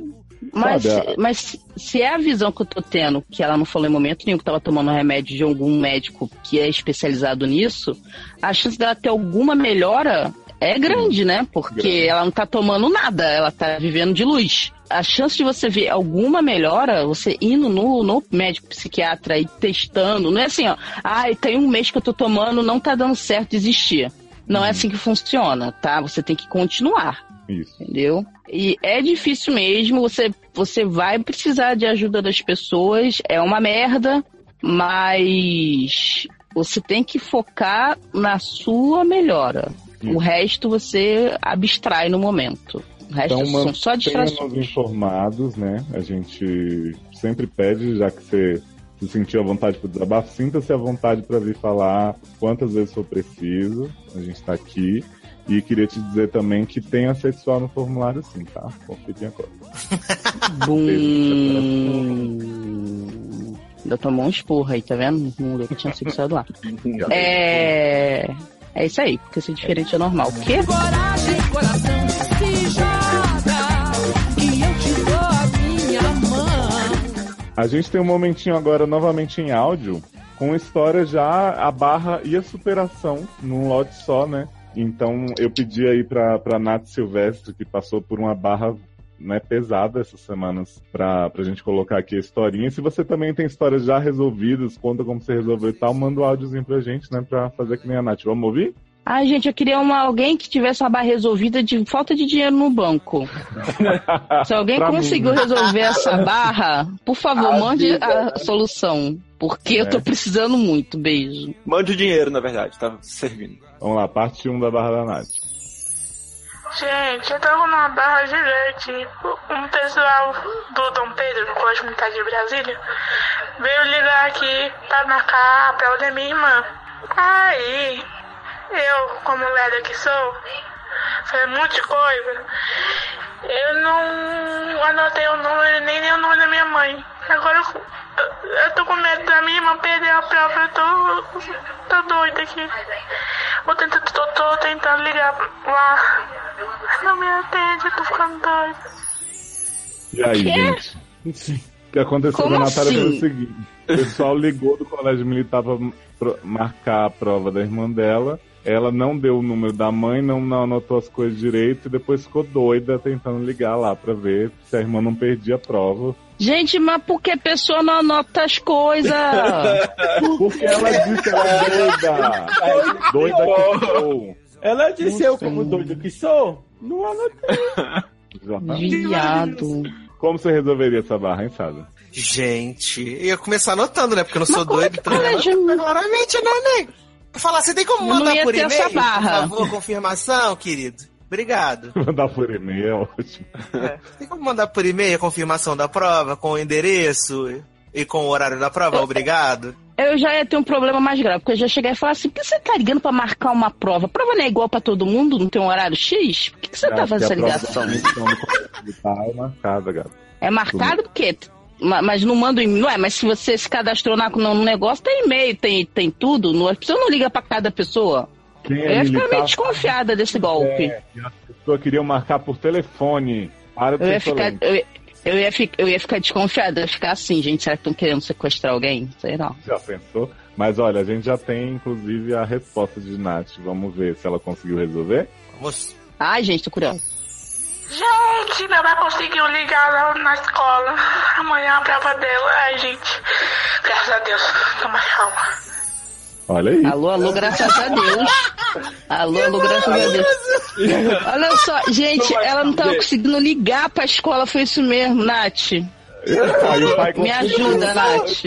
Mas, sabe, a- mas se é a visão que eu tô tendo, que ela não falou em momento nenhum que tava tomando remédio de algum médico que é especializado nisso, a chance dela ter alguma melhora é grande, né? Porque Grande. ela não tá tomando nada, ela tá vivendo de luz. A chance de você ver alguma melhora, você indo no, no médico psiquiatra e testando, não é assim, ó, ai, tem um mês que eu tô tomando, não tá dando certo desistir. Não é assim que funciona, tá? Você tem que continuar isso. entendeu? E é difícil mesmo, você, você vai precisar de ajuda das pessoas, é uma merda, mas você tem que focar na sua melhora. O resto você abstrai no momento. O resto Então, são só distrações. mantenha-nos informados, né? A gente sempre pede, já que você se sentiu à vontade para desabafo, sinta-se à vontade para vir falar quantas vezes for preciso. A gente está aqui. E queria te dizer também que tem assexual no formulário sim, tá? Confie agora. Bum. Ainda tomou um esporro aí, tá vendo? Não que tinha sexuado lá. É. É isso aí, porque ser diferente é normal. O quê? Coragem, coração, se joga, que eu te dou a minha mão. A gente tem um momentinho agora novamente em áudio, com história já a barra e a superação num lote só, né? Então eu pedi aí pra, pra Nath Silvestre, que passou por uma barra né, pesada essas semanas, pra, pra gente colocar aqui a historinha. E se você também tem histórias já resolvidas, conta como você resolveu e tal, manda um áudiozinho pra gente, né? Pra fazer que nem a Nath. Vamos ouvir? Ai, gente, eu queria uma, alguém que tivesse uma barra resolvida de falta de dinheiro no banco. Se alguém Pra mim, conseguiu né? resolver essa barra, por favor, Ah, mande vida. a solução. Porque eu tô É. precisando muito. Beijo. Mande o dinheiro, na verdade, tá servindo. Vamos lá, parte 1 da barra da Nath. Gente, eu tava numa barra gigante. Um pessoal do Dom Pedro, no Colégio Militar de Brasília, veio ligar aqui pra marcar a prova da minha irmã. Aí, eu, como lerda que sou, um monte de coisa. Eu não anotei o número nem, nem o nome da minha mãe. Agora eu, eu, tô com medo da minha irmã perder a prova. Eu tô, tô doida aqui. Vou tentar, tô, tô tentando ligar lá. Não me atende, eu tô ficando doida. E aí, gente? O que aconteceu Como com a Natália foi assim? o seguinte: o pessoal ligou do colégio militar pra marcar a prova da irmã dela. Ela não deu o número da mãe, não, não anotou as coisas direito e depois ficou doida tentando ligar lá pra ver se a irmã não perdia a prova. Gente, mas por que a pessoa não anota as coisas? Porque ela disse que era doida. Doida que sou. Ela disse eu como doido que sou? Não anotei. Viado. Como você resolveria essa barra, hein, Sada? Gente, eu ia começar anotando, né? Porque eu não sou como doido. é Então, colégio- anota claramente, né, nego? Falar, você tem como mandar por e-mail? essa barra. Por favor, confirmação, querido. Obrigado. Mandar por e-mail é ótimo. Tem como mandar por e-mail a confirmação da prova, com o endereço e com o horário da prova? Obrigado. Eu já ia ter um problema mais grave, porque eu já cheguei e falar assim, por que você tá ligando pra marcar uma prova? A prova não é igual pra todo mundo, não tem um horário X? Por que, que você tá Acho fazendo essa ligação? prova é marcada, gato. É marcado porque... ma- Mas não manda e-mail, não é? Mas se você se cadastrou na- no negócio, tem e-mail, tem, tem tudo. Não, a pessoa não liga pra cada pessoa. Quem Eu é ia ficar meio desconfiada desse golpe. É, e as pessoas queriam marcar por telefone. Para de Eu ia ficar, eu, ia- eu, ia ficar, eu ia ficar desconfiada, eu ia ficar assim, gente, será que estão querendo sequestrar alguém? Sei não. Já pensou? Mas olha, a gente já tem inclusive a resposta de Nath. Vamos ver se ela conseguiu resolver. Vamos. Ai, gente, tô curiosa. Gente, não vai conseguir ligar lá na escola. Amanhã é a prova dela. Ai, gente. Graças a Deus. Tô mais calma. Olha aí. Alô, alô, graças a Deus. Alô, alô, graças a Deus. Olha só, gente, ela não tava conseguindo ligar pra escola, foi isso mesmo, Nath. Pai Me ajuda, Nath.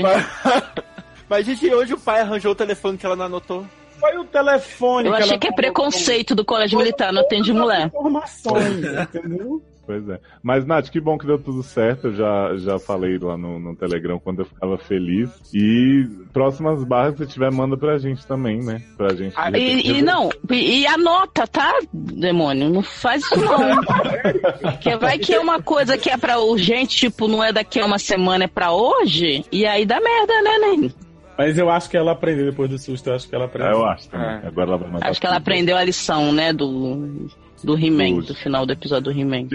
Mas, gente, hoje o pai arranjou o telefone que ela não anotou. Foi o telefone Eu achei que é preconceito do colégio militar, não atende mulher. Informações, entendeu? Pois é. Mas, Nath, que bom que deu tudo certo. Eu já, já falei lá no, no Telegram quando eu ficava feliz. E próximas barras, se tiver, manda pra gente também, né? Pra gente. repente, E, e não, e, e anota, tá, demônio? Não faz isso não. Porque vai que é uma coisa que é pra urgente, tipo, não é daqui a uma semana, é pra hoje, e aí dá merda, né, Nen? Mas eu acho que ela aprendeu depois do susto, eu acho que ela aprendeu. É, eu acho também. Agora ela vai mandar. Acho que ela aprendeu a lição, né, do, do He-Man, do final do episódio do He-Man.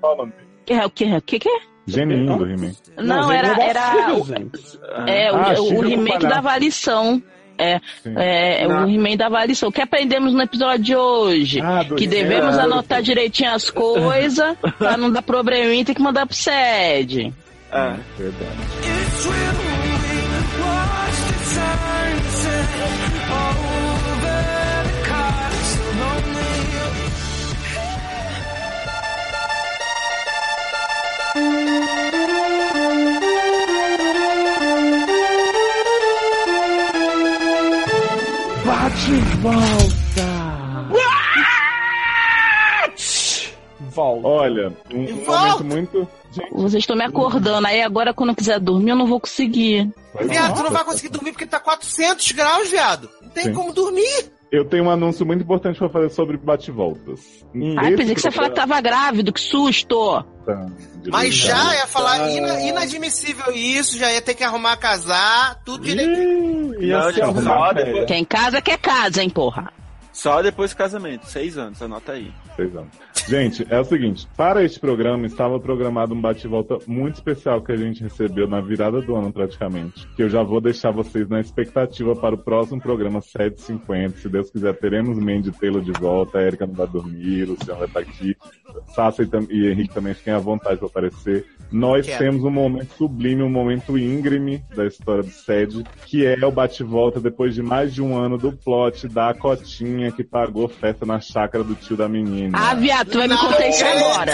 Qual o nome? Que é o que? O que, que é? Geninho do He-Man. Não, era, era o, é, o, Ah, o, Chico o He-Man que dava a lição. É, é o He-Man dava a lição. O que aprendemos no episódio de hoje? Ah, do que devemos Ah, anotar direitinho as coisas pra não dar probleminha e ter que mandar pro SED. É. Verdade. Bate volta! Olha, um, um momento muito. Gente, Vocês estão me acordando. Aí agora, quando eu quiser dormir, eu não vou conseguir. Viado, tu não vai conseguir dormir porque tá 400 graus, viado. Não tem Sim. como dormir. eu tenho um anúncio muito importante pra fazer sobre bate-voltas. Ai, pensei que você falou que tava grávido, que susto! Mas já ia falar ina- inadmissível isso, já ia ter que arrumar casar, tudo direito. Quem casa quer casa, hein, porra. só depois do casamento. Seis anos, anota aí. Seis anos. Gente, é o seguinte, para este programa estava programado um bate-volta muito especial que a gente recebeu na virada do ano praticamente. Que eu já vou deixar vocês na expectativa para o próximo programa 750. Se Deus quiser, teremos Mandy Taylor de volta, a Erika não vai dormir, o Luciano vai estar aqui. Sassa e, e Henrique também fiquem à vontade para aparecer. Nós Quero. temos um momento sublime, um momento íngreme da história do SED, que é o bate-volta depois de mais de um ano do plot da Cotinha que pagou festa na chácara do tio da menina. Ah, viado, tu vai me contar isso agora.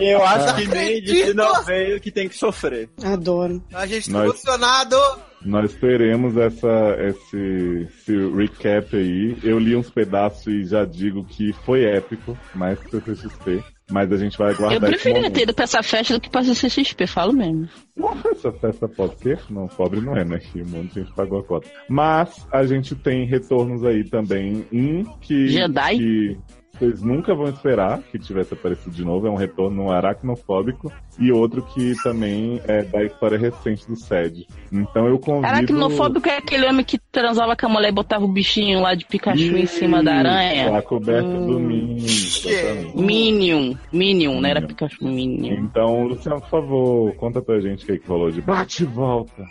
Eu acho que Não Mandy, se não veio, que tem que sofrer. Adoro. A gente tá Nós- emocionado. Nós teremos essa, esse, esse recap aí. Eu li uns pedaços e já digo que foi épico, mais que o CCXP. Mas a gente vai guardar Eu esse preferia momento. ter ido pra essa festa do que pra CCXP, falo mesmo. Essa festa pode ser? Não, pobre não é, né? Que um monte de gente pagou a cota. Mas a gente tem retornos aí também. Um que, Jedi? que vocês nunca vão esperar que tivesse aparecido de novo. É um retorno aracnofóbico. E outro que também é da história recente do SED. Então eu convido... Aracnofóbico é aquele homem que transava com a mulher e botava o bichinho lá de Pikachu em cima da aranha. A coberta do Hum. Minion. exatamente. Minion. Minion, não era Minion. Pikachu Minion. Então, Luciano, por favor, conta pra gente o que, é que rolou de bate e volta.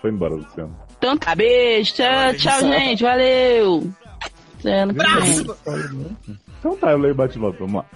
Foi embora, Luciano. Então tá, beijo, tchau, tchau, gente, valeu. Vem. Então tá, eu leio bate e volta, vamos lá.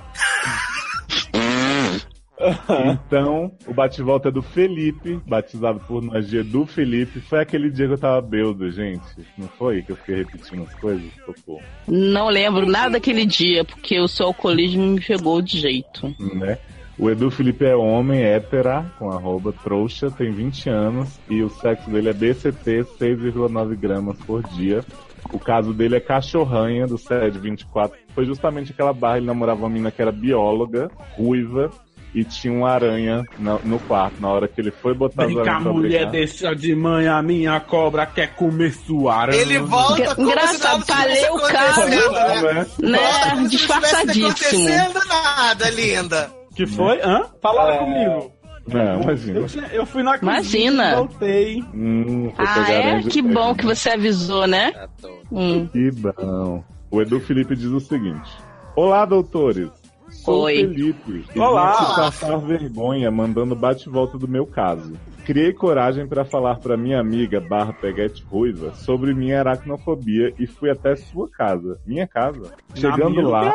Então, o bate-volta é do Felipe, batizado por nós de Edu Felipe. Foi aquele dia que eu tava beudo, gente. Não foi? Que eu fiquei repetindo as coisas? Socorro. Não lembro nada daquele dia, porque o seu alcoolismo me pegou de jeito. né? O Edu Felipe é homem, hétera, com arroba trouxa, tem 20 anos e o sexo dele é BCT 6,9 gramas por dia. O caso dele é cachorranha do SED 24. Foi justamente aquela barra, ele namorava uma menina que era bióloga, ruiva, e tinha uma aranha na- no quarto. Na hora que ele foi botar as cá, aranhas pra mulher, brigar. deixa de manhã, a minha cobra quer comer sua aranha. Ele volta como Engraçado, ler o caso, né? né? Volta não Disfarçadíssimo. acontecendo nada, linda. Que foi? Hã? Falaram É. comigo. Não, imagina. Eu, eu fui na cozinha Imagina. e voltei. Hum, Ah, é? Que bom que você avisou, né? Hum. Que bom. O Edu Felipe diz o seguinte: Olá, doutores. Sou Oi. o Felipe. E Olá. vim passar vergonha mandando bate-volta do meu caso. Criei coragem para falar para minha amiga barra peguete ruiva sobre minha aracnofobia e fui até sua casa. Minha casa. Chegando minha lá,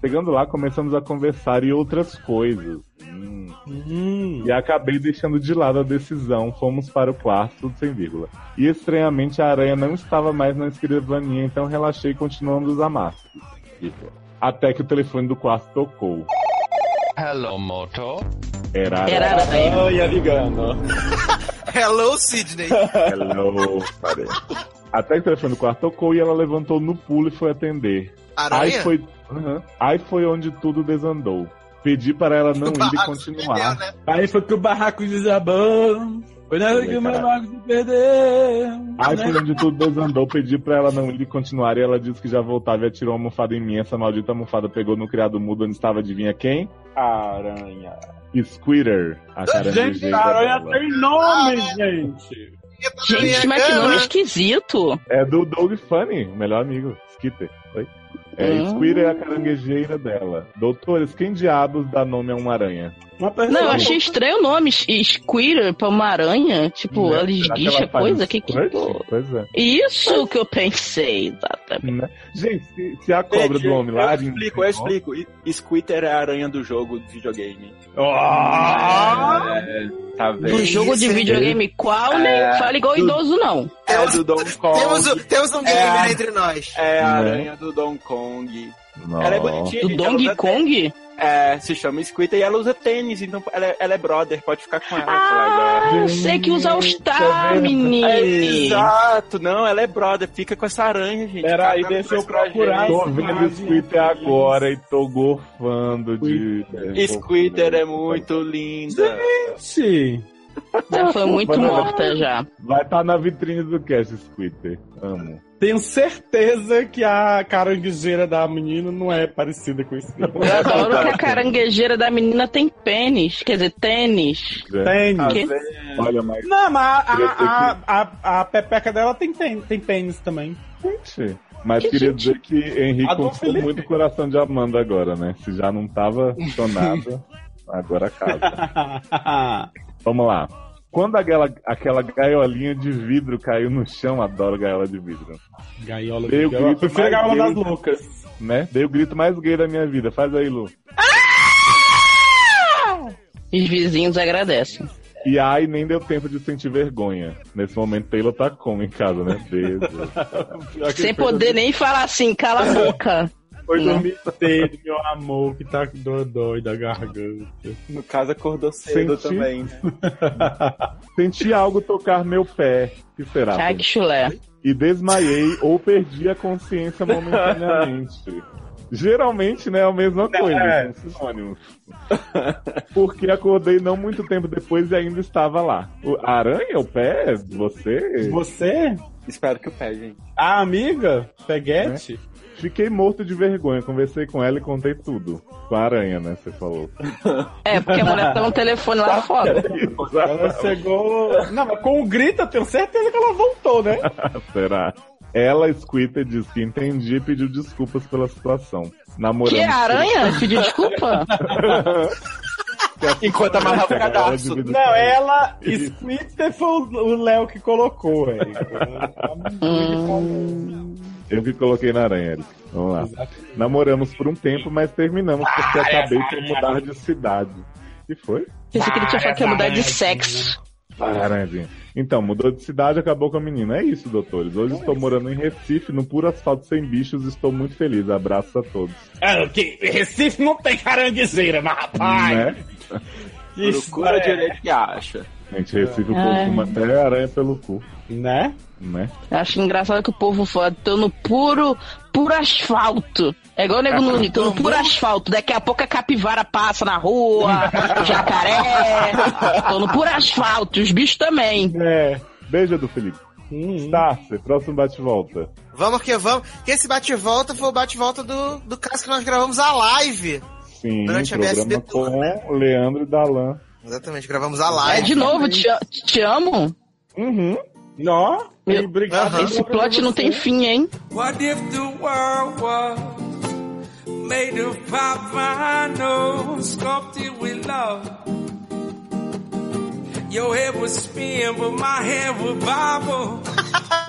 chegando lá, começamos a conversar e outras coisas. Hum. Hum. E acabei deixando de lado a decisão, fomos para o quarto, tudo sem vírgula. E estranhamente a aranha não estava mais na escrivaninha, então relaxei e continuamos os amassos. Vírgula. Até que o telefone do quarto tocou. Hello, Moto. Era a Era aranha. Olha, ligando. Hello, Sidney. Hello, parei. Até que o telefone do quarto tocou e ela levantou no pulo e foi atender. Aranha? Aí foi, Aham. Aí foi onde tudo desandou. Pedi para ela não ir e continuar. né? Aí foi que o barraco desabou. Foi nessa que o meu barraco se perdeu. Aí né? foi onde tudo desandou, pedi pra ela não ir e continuar, e ela disse que já voltava e atirou uma almofada em mim. Essa maldita almofada pegou no criado mudo onde estava, adivinha quem? Aranha. Squitter, a Gente, caranguejeira a aranha dela. tem nome, gente. Gente, mas que nome esquisito. É do Doug Funny, o melhor amigo, Skitter. Oi? É, Hum. Squitter é a caranguejeira dela. Doutores, quem diabos dá nome a uma aranha? Não, eu achei estranho o nome. Squirrel pra uma aranha. Tipo, ela Né? Esguicha ela faz coisa? Que que... Pois é. Isso que eu pensei, exatamente. Né? Gente, se, se a cobra Gente, do homem lá. Eu explico, eu explico. Squitter é a aranha do jogo de videogame. Ah! É, tá vendo? Do jogo de videogame qual, É, nem fala igual do- idoso, não. É do Donkey Kong. Temos, o- temos um É gamer a- entre nós. É a Né? aranha do Donkey Kong. Nossa. Ela é bonitinha. Do Donkey usa Kong? É, se chama Squitter e ela usa tênis, então ela é, ela é brother, pode ficar com ela. Ah, eu sei que usa All-Star, É, menino. exato, não, ela é brother, fica com essa aranha, gente. Peraí, Cagando deixa eu pra procurar. gente. Tô vendo Squitter agora e tô gorfando de. Squitter é muito linda. Gente. Já foi muito morta já. Vai estar na vitrine do cast, Squitter. Amo. Tenho certeza que a caranguejeira da menina não é parecida com isso. Eu adoro que a caranguejeira da menina tem pênis. Quer dizer, tênis. Tênis. Que? Olha, mas. Não, mas a, a, a, a, pepeca dela tem, tem, tem pênis também. Gente, Mas Que queria gente- dizer que Henrique conquistou muito o coração de Amanda agora, né? Se já não tava funcionado, agora casa. Vamos lá. Quando aquela, aquela gaiolinha de vidro caiu no chão, adoro gaiola de vidro. Gaiola de vidro. grito Eu prefiro gaiola gay, das loucas. Né? Dei o grito mais gay da minha vida. Faz aí, Lu. Os vizinhos agradecem. E ai, nem deu tempo de sentir vergonha. Nesse momento, Taylor tá como em casa, né? Beijo. Sem poder nem falar assim, cala a boca. Foi dormir cedo, meu amor, que tá dodói da garganta. No caso, acordou cedo Senti- também. Senti algo tocar meu pé. O que será? Que chulé. E desmaiei ou perdi a consciência momentaneamente. Geralmente, né, é a mesma coisa, É. são sinônimos. Porque acordei não muito tempo depois e ainda estava lá. O, a aranha, o pé, você? Você? Espero que o pé, gente. A amiga? Peguete? Fiquei morto de vergonha, conversei com ela e contei tudo. Com a aranha, né, você falou. É, porque a mulher tá no telefone lá fora. Ela chegou. Não, mas com o grito, eu tenho certeza que ela voltou, né? Será? Ela, Squitter, disse que entendi e pediu desculpas pela situação. Namoramos. Que aranha? Pediu desculpa? Enquanto amarrava o cadastro. Não, ela. Splitter foi o o Léo que colocou, velho. Eu que coloquei na aranha, Eric. Vamos lá. Namoramos por um tempo, mas terminamos porque acabei por mudar de cidade. que foi? Pensei que ele tinha falado que ia mudar de sexo. Aranhazinha. Então, mudou de cidade, acabou com a menina. É isso, doutores. Hoje estou morando em Recife, no puro asfalto sem bichos. Estou muito feliz. Abraços a todos. É, que Recife não tem caranguejeira, mas rapaz. Né? Procura é- direito que acha. Gente, Recife o povo Ai. fuma até aranha pelo cu. Né? Né? Eu acho engraçado que o povo fala, tô no puro, puro asfalto. É igual o Nego Nunes, tô no puro asfalto. Daqui a pouco a capivara passa na rua, jacaré. Tô no puro asfalto, os bichos também. É. Beijo do Felipe. Starce, próximo bate-volta. Vamos que vamos. Que esse bate-volta foi o bate-volta do, do caso que nós gravamos a live. Sim, Durante a programa BSB com Leandro e Dalan. Exatamente, gravamos a live. É de novo, te, te amo. Uhum. Nó. Meu, obrigado. esse plot não tem fim, hein? What if the world was made of vinyl, sculpted with love? Your head would spin, but my head would bobble.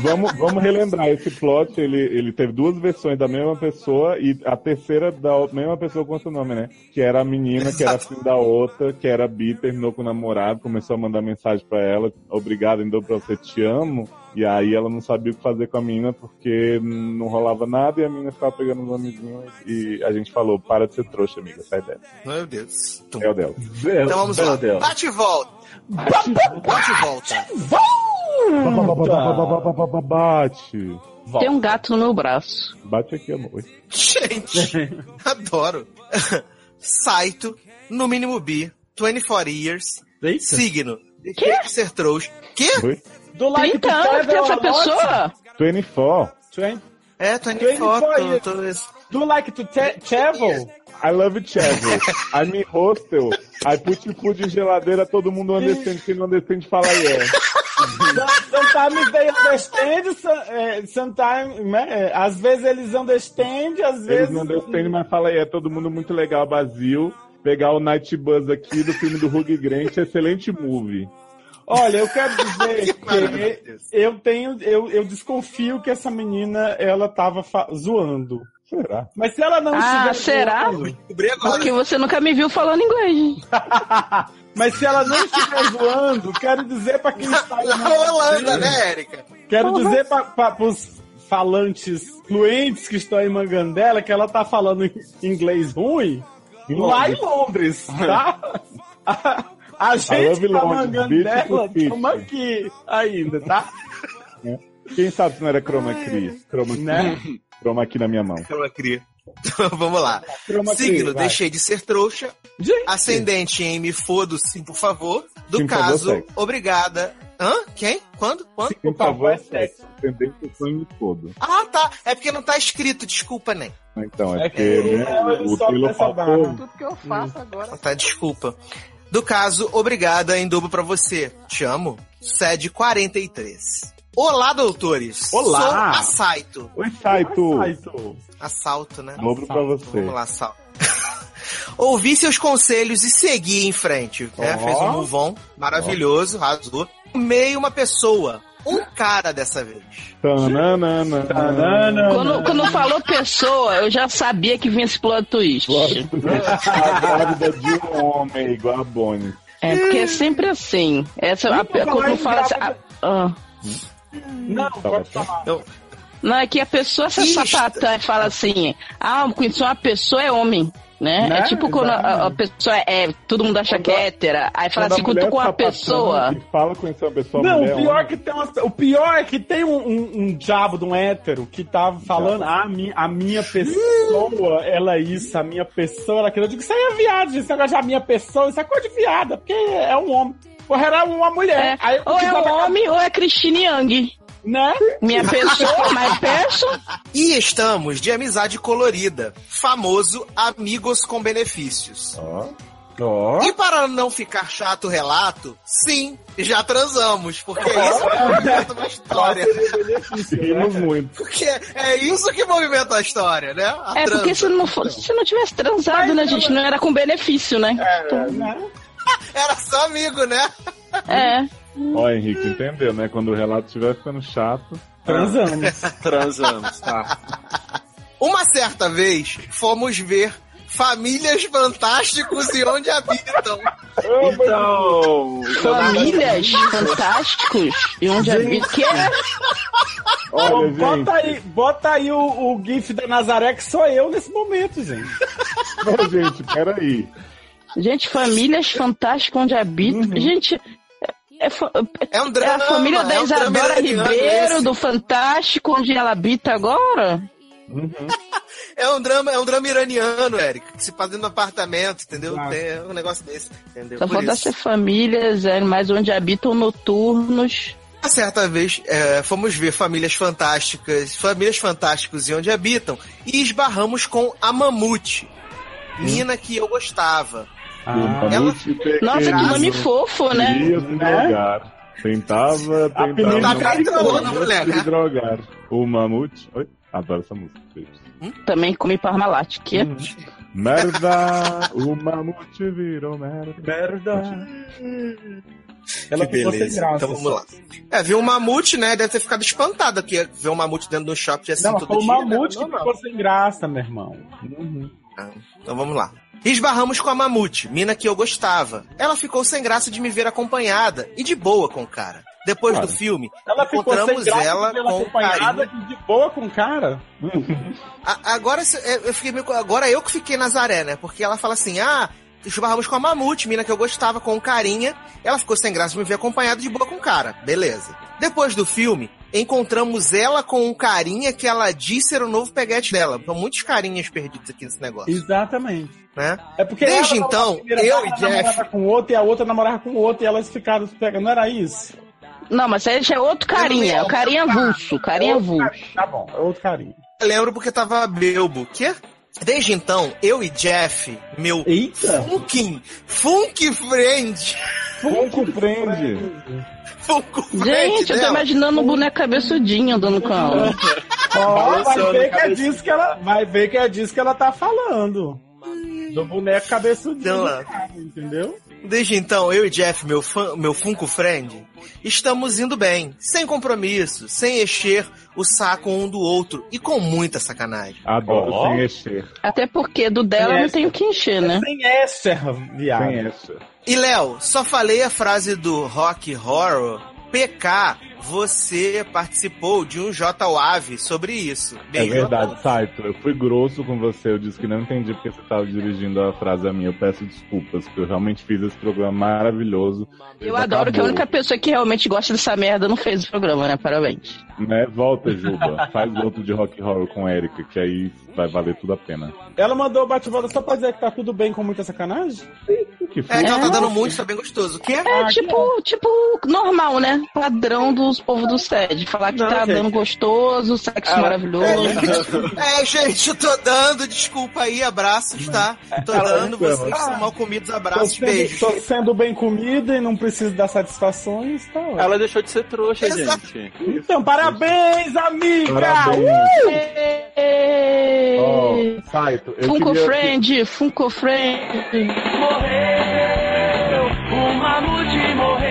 Vamos, vamos relembrar esse plot. Ele, ele teve duas versões da mesma pessoa e a terceira da mesma pessoa com seu nome, né? Que era a menina, que era filho da outra, que era bi, terminou com o namorado, começou a mandar mensagem pra ela: Obrigado, ainda pra você, te amo. E aí ela não sabia o que fazer com a menina porque não rolava nada e a menina ficava pegando os amiguinhos. E a gente falou: Para de ser trouxa, amiga, sai dessa. Meu Deus. É o dela. Então vamos lá. Deus. Bate e volta. Bate e volta. Bate. Tem um gato no meu braço. Bate aqui, amor. Gente, adoro. Saito, no mínimo bi, 24 years, signo, deixei de ser trouxa. Que? Oi? Do like 30 anos tem essa pessoa? 24. É, 24. 24 tô- tô- Do you like to travel? I love travel. I'm in hostel. I put food em geladeira, todo mundo understand. Quem não understand fala yeah. Sometimes they understand, so- sometimes, né? Às vezes eles understand, às Eles vezes. não understand, mas fala yeah. Todo mundo muito legal, Brasil. Pegar o Night Buzz aqui do filme do Hugh Grant, excelente movie. Olha, eu quero dizer que eu tenho, eu, eu desconfio que essa menina ela tava zoando. Será? Mas se ela não Ah, estiver será? zoando, Porque você nunca me viu falando inglês. mas se ela não estiver zoando, quero dizer pra quem está aí Na Holanda, né, Érica? Quero dizer para os falantes fluentes que estão em Mangandela que ela tá falando em inglês ruim lá em Londres, tá? A, a gente tá Mangandela, estamos aqui ainda, tá? Quem sabe se não era Chroma Key? Chroma Key. Né? Chroma aqui na minha mão. Chroma. Então, vamos lá. Chroma key, Signo, deixei de ser trouxa. Ascendente em me fodo, sim, por favor. Do Sim, favor, caso, sexo. obrigada. Hã? Quem? Quando? Quando? Por favor, é sexo. Tendência eu sonho todo. Ah, tá. É porque não tá escrito, desculpa, nem. Então, é É porque que né, o Trilo faltou. Tudo que eu faço agora. Tá, desculpa. Do caso, obrigada em dobro pra você. Te amo. Sede 43. Olá, doutores. Olá. Sou a Saito. Oi, Saito. Assalto, né? Dobro pra você. Vamos lá, assalto. Ouvi seus conselhos e segui em frente. né? Fez um move maravilhoso, arrasou. Amei uma pessoa. Um cara dessa vez. Tananana. Quando, quando falou pessoa, eu já sabia que vinha esse plot twist. A grávida de um homem, igual a Bonnie. É, porque é sempre assim. Essa, a, quando fala assim, grávida. ah, ah. Não, pode falar. Não, é que a pessoa se e fala assim, ah, conhecer uma pessoa é homem. Né? Né? É tipo quando a, a pessoa é. Todo mundo acha que é hétera. Aí fala assim, quando com uma sapatão pessoa. Fala conhecer uma pessoa Não, mulher, o pior, homem. que tem uma- o pior é que tem um, um, um diabo de um hétero que tava falando, ah, a minha, a minha pessoa, ela é isso, a minha pessoa, ela é aquilo. Eu digo, isso aí é viado, gente, esse negócio de a minha pessoa, isso é coisa de viada, porque é um homem. Porra, era uma mulher. É, Aí ou é um homem ou é Christine Young. Né? Minha pessoa, mas peço. E estamos de amizade colorida. Famoso Amigos com Benefícios. Ó. E para não ficar chato o relato, sim, já transamos. Porque isso que movimenta uma história. Rimos muito. Porque é isso que movimenta a história, né? A É porque transa. se não, for, se não tivesse transado, né, gente? Não era com benefício, né? Era só amigo, né? É. Ó, Henrique, entendeu, né? Quando o relato estiver ficando chato. Transamos. Transamos, tá. Uma certa vez, fomos ver Famílias Fantásticos e Onde Habitam. Então. Famílias fantásticos e onde habita. Que? Ô, bota aí, bota aí o, o GIF da Nazaré, que sou eu nesse momento, gente. Não, gente, peraí. Gente, famílias fantásticas onde habitam. Gente. É, É um é drama. a família da é um Isadora iraniano Ribeiro, do Fantástico, onde ela habita agora? É um drama, é um drama iraniano, Eric. Que se faz dentro do apartamento, entendeu? Tem um negócio desse, entendeu? Só falta ser famílias, é, mas onde habitam noturnos. Uma certa vez é, fomos ver famílias fantásticas, famílias fantásticos e onde habitam, e esbarramos com a Mamute, mina que eu gostava. O mamute Nossa, que nome fofo, né? Queria se drogar. Tentava, tentava. tá não moleque. se drogar. O mamute. Oi? Adoro essa música. gente. Também comi Parmalat, que Hum. Merda! o mamute virou merda. Merda. que beleza. Então vamos lá. É, viu um mamute, né? Deve ter ficado espantado aqui. Ver um mamute dentro do shopping assim Não, todo foi o dia. mamute né? que ficou sem graça, meu irmão. Ah, Então vamos lá. Esbarramos com a Mamute, mina que eu gostava. Ela ficou sem graça de me ver acompanhada e de boa com o cara. Depois Cara, do filme, Ela ficou sem encontramos graça ela com acompanhada carinho. e de boa com o cara. A- Agora é, eu fiquei meio, agora eu que fiquei Nazaré, né? Porque ela fala assim: "Ah, esbarramos com a Mamute, mina que eu gostava com carinha. Ela ficou sem graça de me ver acompanhada de boa com o cara. Beleza. Depois do filme, encontramos ela com um carinha que ela disse ser o novo peguete dela. São muitos carinhas perdidos aqui nesse negócio. Exatamente. Né? É porque Desde ela então, eu ela e Jeff. namorava com outro e a outra namorava com outro e elas ficaram se pegando. Não era isso? Não, mas já é outro carinha, é o carinha avulso, carinha avulso. Tá bom, é outro carinho. Eu lembro porque tava Belbo. Quê? Desde então, eu e Jeff, meu Funkin, Funk Friend. Funko Friend. Funko Friend. Gente, eu tô imaginando o boneco cabeçudinho andando com ela. Ó, vai ver que é disso que ela, vai ver que é disso que ela tá falando. Do boneco cabeçudinho, Então cara, entendeu? Desde então, eu e Jeff, meu, fã, meu Funko Friend, estamos indo bem, sem compromisso, sem encher o saco um do outro e com muita sacanagem. Adoro Ó. sem encher. Até porque do dela Sem não essa. tem o que encher, né? Sem essa, viado. Sem encher. E Léo, só falei a frase do Rock Horror. PK, você participou de um J Wave sobre isso. É Beijo. verdade, Saito. Eu fui grosso com você. Eu disse que não entendi porque você estava dirigindo a frase a mim. Eu peço desculpas, porque eu realmente fiz esse programa maravilhoso. Eu adoro que a única pessoa que realmente gosta dessa merda não fez o programa, né? Parabéns. Né? Volta, Juba. Faz outro de Rock Horror com Erika, que aí vai valer tudo a pena. Ela mandou o bate-volta só pra dizer que tá tudo bem com muita sacanagem? Que É que ela tá dando muito, tá bem gostoso. O quê? É tipo, tipo normal, né? Padrão dos povos do SED. Falar que Não, tá gente. dando gostoso, sexo maravilhoso. É, gente, eu tô dando, desculpa aí, abraços, tá? Tô Ela- dando, vocês que são mal comidos, Tô abraços, sendo, beijos. tô sendo bem comida e não preciso dar satisfações, tá ótimo. Ela deixou de ser trouxa, Exato. gente. Então, parabéns, amiga! Parabéns. Uh! Ó, Saito, eu Funko queria... Friend, Funko Friend. Morreu, o mamute morreu.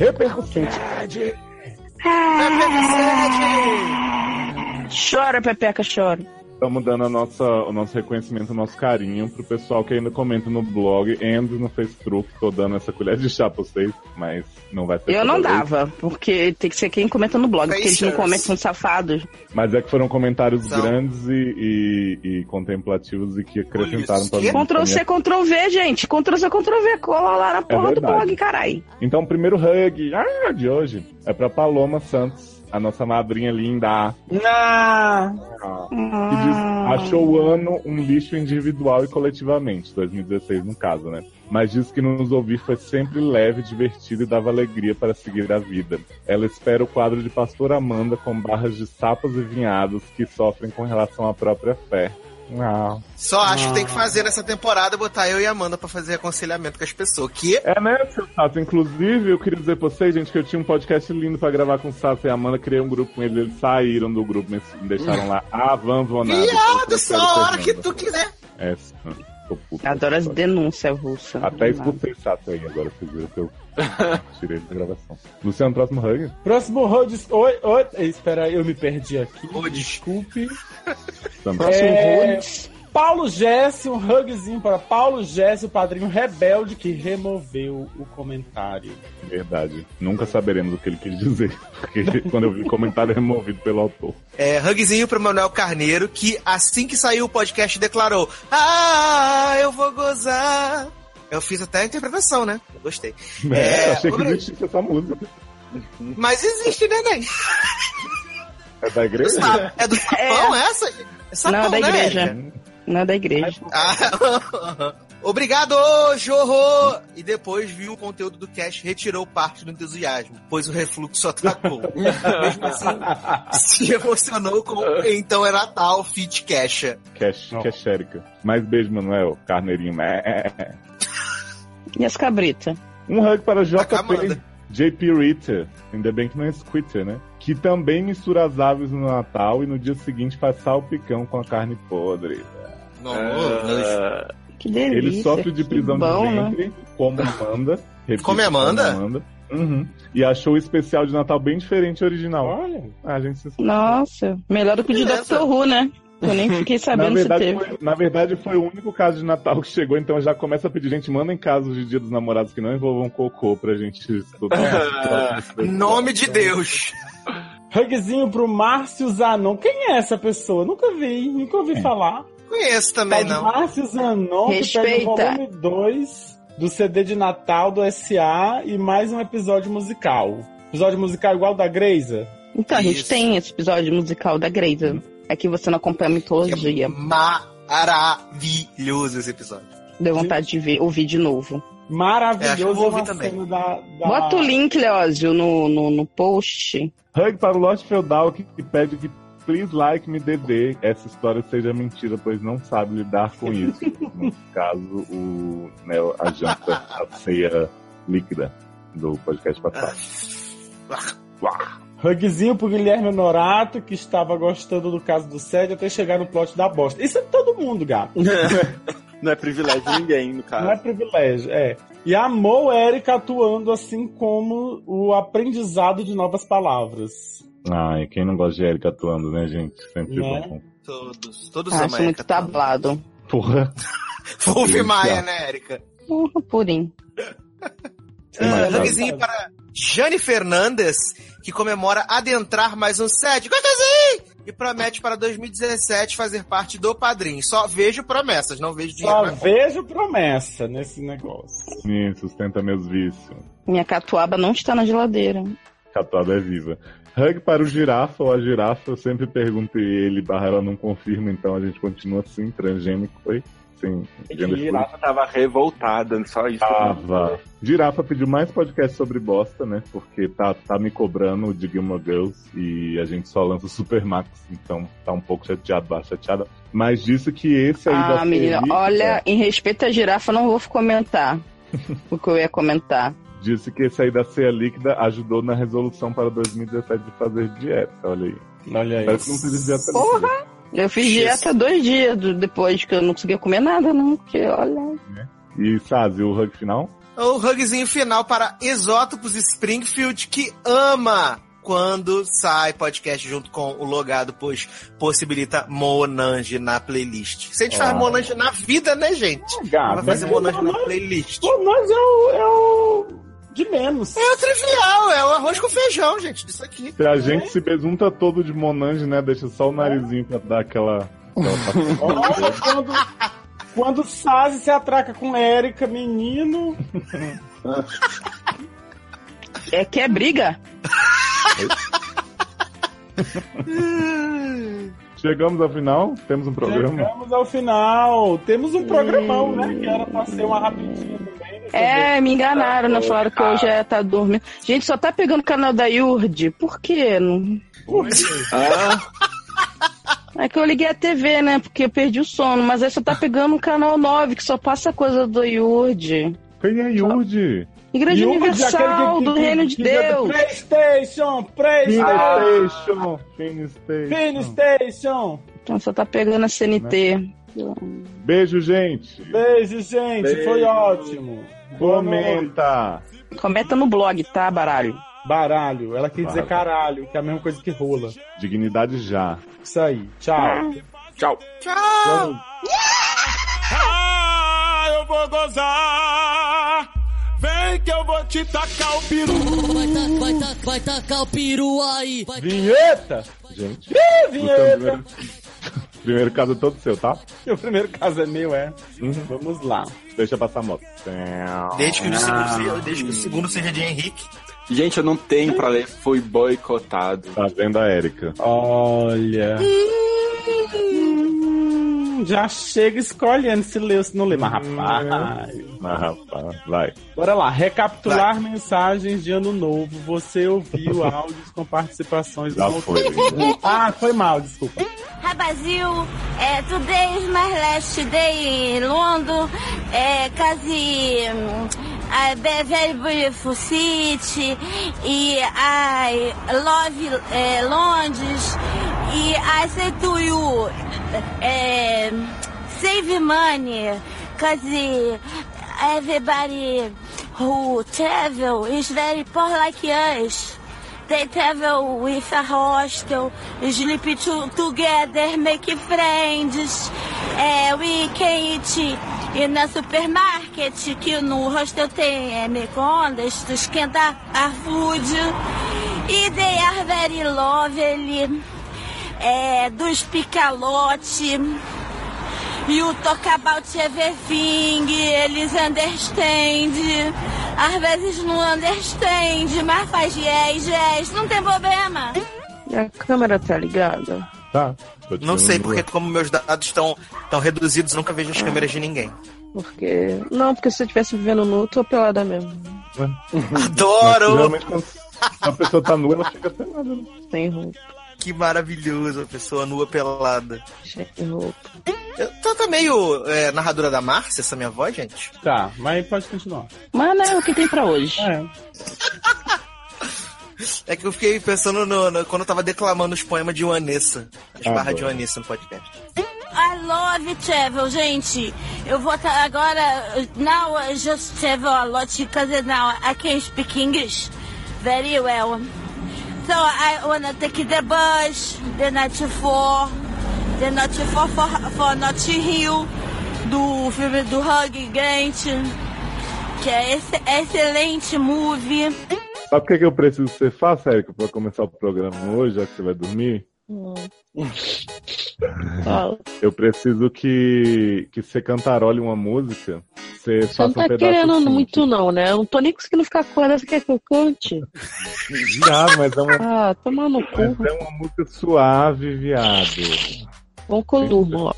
More. Repercussão. Chora, Pepeca, chora. Estamos dando a nossa, o nosso reconhecimento, o nosso carinho pro pessoal que ainda comenta no blog e no Facebook. Tô dando essa colher de chá pra vocês, mas não vai ser Eu não toda vez. dava, porque tem que ser quem comenta no blog, porque eles não comentam, são safados. Mas é que foram comentários São. grandes e, e- e contemplativos e que acrescentaram pra mim. Ctrl C, Ctrl V, gente. Ctrl C, Ctrl V. Cola lá na porra do verdade. blog, carai. Então, o primeiro hug ah, de hoje é pra Paloma Santos. A nossa madrinha linda. Ah, Que diz, achou o ano um lixo individual e coletivamente, 2016 no caso, né? Mas diz que nos ouvir foi sempre leve, divertido e dava alegria para seguir a vida. Ela espera o quadro de Pastor Amanda com barras de sapas e vinhados que sofrem com relação à própria fé. Não. Só acho que tem que fazer nessa temporada botar eu e a Amanda pra fazer aconselhamento com as pessoas. Que É, né, seu Sato? Inclusive, eu queria dizer pra vocês, gente, que eu tinha um podcast lindo pra gravar com o Sato e a Amanda, criei um grupo com eles, eles saíram do grupo, me deixaram lá. Ah, nada. Viado, só a hora que tu quiser. É, sim. Adoro as denúncias russas. Até escutei Sato aí agora, vocês viram que eu tirei da gravação. Luciano, próximo hug? próximo road. Oi, oi. Espera aí, eu me perdi aqui. Desculpe. Estamos- É, Paulo Jesse, um hugzinho para Paulo Jesse, o padrinho rebelde que removeu o comentário. Verdade. Nunca saberemos o que ele quis dizer. Porque quando eu vi o comentário removido pelo autor. É, hugzinho pro Manuel Carneiro, que assim que saiu o podcast declarou: Ah, eu vou gozar. Eu fiz até a interpretação, né? Eu gostei. É, É, achei que obri- existisse essa música. Mas existe, né, Ney? É da igreja? É do sapão essa? É sapão, Não, é da né, igreja. Érica? Não é da igreja. Ah, Obrigado, Jorro! E depois viu o conteúdo do cast, retirou parte do entusiasmo, pois o refluxo atacou. Mesmo assim, se emocionou com Então é Natal, Fit Cash. Cash, Cashérica. Mais beijo, Manuel. Carneirinho. E as cabritas? Um hug para JP, Amanda. JP Ritter. Ainda bem que não é Squitter, né? Que também mistura as aves no Natal e no dia seguinte faz salpicão com a carne podre. Ah, Que delícia. Ele sofre de prisão bom, de né? ventre, como Amanda. Repito, Come Amanda? como Amanda. Uhum. E achou o especial de Natal bem diferente do original. Olha. Ah, a gente se Nossa, melhor do que o de. Dr. Who, né? Eu nem fiquei Na sabendo se verdade, teve. foi, na verdade, foi o único caso de Natal que chegou, então já começa a pedir, gente, mandem casos de Dia dos Namorados que não envolvam cocô pra gente estudar. Nome de Deus! Hugzinho pro Márcio Zanon. Quem é essa pessoa? Nunca vi, nunca ouvi falar. Conheço também, não. Márcio Zanon, que pega o Respeita. volume 2 do CD de Natal do SA e mais um episódio musical. Episódio musical igual da Greisa? Então, a gente Isso. tem esse episódio musical da Grey's. É que você não acompanha mitologia. Maravilhoso esse episódio. Deu vontade de ver, ouvir de novo. É, Maravilhoso. acho que eu vou ouvir uma também. Da, da... Bota o link, Leózio, no, no, no post. Hug para o Lost Feudal que que pede que please like me DD essa história seja mentira, pois não sabe lidar com isso. No caso, o, né, a janta, a ceia líquida do podcast passado. Hugzinho pro Guilherme Honorato, que estava gostando do caso do Sede até chegar no plot da bosta. Isso é todo mundo, gato. Não é privilégio de ninguém, no caso. Não é privilégio, é. E amou Eric atuando assim como o aprendizado de novas palavras. Ai, quem não gosta de Erika atuando, né, gente? Sempre Né? bom. Todos, todos amam acho muito Erika. tablado. Porra. Wolf. Maia, né, Erika? Porra, mais, Uh, para Jane Fernandes, que comemora adentrar mais um set. Gostosinho! E promete para 2017 fazer parte do padrinho. Só vejo promessas, não vejo dinheiro. Só vejo promessa nesse negócio. Sim, sustenta meus vícios. Minha catuaba não está na geladeira. Catada é viva. Hug para o girafa ou a girafa, eu sempre pergunto e ele barra ela não confirma, então a gente continua assim, transgênico, foi? Sim, A gender fluid. girafa tava revoltada, só isso. Tava. Girafa pediu mais podcast sobre bosta, né? Porque tá, tá me cobrando de Gilmore Girls e a gente só lança o Supermax, então tá um pouco chateado, chateada. Mas disse que esse aí da Ah, menina, Felipe, olha, em respeito à girafa, não vou comentar o que eu ia comentar. Disse que esse aí da ceia líquida ajudou na resolução para 2017 de fazer dieta, olha aí. Olha aí. Parece que não fez dieta Porra! Eu fiz dieta dois dias do- depois que eu não conseguia comer nada, não. Porque, olha. E Sazi, o hug final? O hugzinho final para Exótopos Springfield, que ama quando sai podcast junto com o logado, pois possibilita Monange na playlist. Se a gente faz Ah. Monange na vida, né, gente? Gato, Vai fazer Monange na Monange. playlist. Nós é o, é o de menos. É o trivial, é o arroz com feijão, gente, disso aqui. Se a gente se besunta todo de Monange, né? Deixa só o narizinho pra dar aquela. aquela Olha, quando, quando o Sazi se atraca com Érica, menino. É que é briga. Chegamos ao final, temos um programa. Chegamos ao final. Temos um programão, né? Que era pra ser uma rapidinha. É, me enganaram, né? Falaram que eu já ia estar dormindo. Gente, só tá pegando o canal da Yurd. Por quê? Não... É que eu liguei a TV, né? Porque eu perdi o sono. Mas aí só tá pegando o canal 9, que só passa coisa do Yurd. Quem é Yurd? Igreja Yurd, Universal que- do que- Reino de que já- Deus. PlayStation, PlayStation, Finistation. PlayStation. Então só tá pegando a CNT. Beijo, gente. Beijo, gente. Beijo. Foi ótimo. Comenta. Comenta no blog, tá, baralho? Baralho. Ela quer dizer caralho, que é a mesma coisa que rola. Dignidade já. Isso aí. Tchau. Tchau. Tchau. Ah, eu vou gozar. Vem que eu vou te tacar o peru. Vai, tac, vai, tac, vai tacar o peru aí. Vinheta! Gente. Ih, vinheta! Primeiro, caso é todo seu, tá? O primeiro caso é meu, é. Vamos lá. Deixa passar a moto. Desde que, o Ah. segundo seja, desde que o segundo seja de Henrique. Gente, eu não tenho pra ler. Fui boicotado. Tá vendo a Érica? Olha. Hum, Já chega escolhendo se lê ou se não lê. Mas rapaz. Mas, rapaz, vai. Bora lá, recapitular mensagens de ano novo. Você ouviu áudios com participações Já do foi. Ah, foi mal, desculpa. Hi Brasil, é, today is my last day in London, é, quase hum, a be- very beautiful city, e I love é, Londres, e I say to you, é, save money, cause everybody who travel is very poor like us. They travel with a hostel, sleep to, together, make friends. É, we can eat in a supermarket, que no hostel tem é, micro-ondas, esquenta a food. E they are very lovely. É, do speak-a-lot. You talk about everything, eles understand. Às vezes não understand, mas faz yes, yes, não tem problema. E a câmera tá ligada? Tá. Não sei, porque como meus dados estão estão reduzidos, nunca vejo as câmeras de ninguém. Porque. Não, porque se eu estivesse vivendo nu, eu tô pelada mesmo. Adoro! Geralmente, quando a pessoa tá nua, ela fica pelada. né? Sem roupa. Que maravilhoso, a pessoa nua pelada. Roupa. Eu, tá, tá meio é, narradora da Márcia, essa minha voz, gente? Tá, mas pode continuar. Mas né, o que tem pra hoje? É. É que eu fiquei pensando no, no- quando eu tava declamando os poemas de Vanessa. As Ah, barras bom. de Vanessa no podcast. I love travel, gente. Eu vou tá agora. Now I just travel a lot because now I can speak English very well. So I wanna take the bus, the night for, the night for for, Not Hill, do filme do Hugh Grant, que é esse, excelente movie. Sabe o que, que eu preciso que você faça, Érica, pra começar o programa hoje, já que você vai dormir? Fala. Eu preciso que, que você cantarole uma música. Você Você não um tá pedaço querendo assim. muito, não, né? Eu não tô nem conseguindo ficar acordada. Você quer que eu cante? Já, mas é uma, Ah, toma no cu. mas é uma música suave, viado. Eu durmo, ó.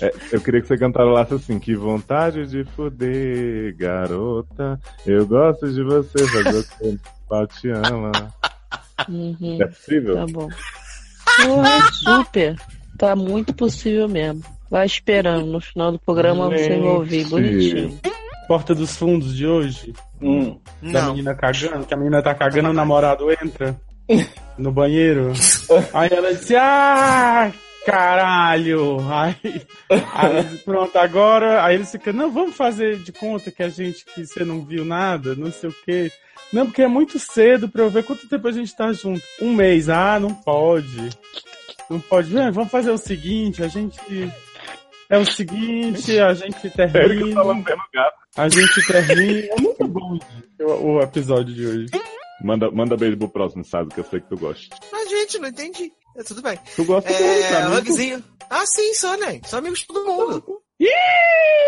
É, eu queria que você cantarolasse assim, que vontade de foder, garota. Eu gosto de você, o pau te ama. Uhum. É possível? Tá bom. Porra, super. Tá muito possível mesmo. Vai esperando. No final do programa você vai ouvir bonitinho. Porta dos fundos de hoje. Hum. Da Não. menina cagando, que a menina tá cagando, o namorado entra no banheiro. Aí ela disse, ah, caralho. Aí, aí pronto, agora. Aí eles ficam, não, vamos fazer de conta que a gente, que você não viu nada, não sei o quê. Não, porque é muito cedo pra eu ver quanto tempo a gente tá junto. Um mês, ah, não pode. Não pode. Ah, Vamos fazer o seguinte, a gente. É o seguinte, a gente tá termina. A gente termina. É muito bom o, o episódio de hoje. Manda, manda beijo pro próximo, sabe? Que eu sei que tu gosta. Mas, gente, não entendi. É, tudo bem. Tu gosta É, do amigo? hugzinho. Ah, sim, sou, né? Sou amigos de todo mundo.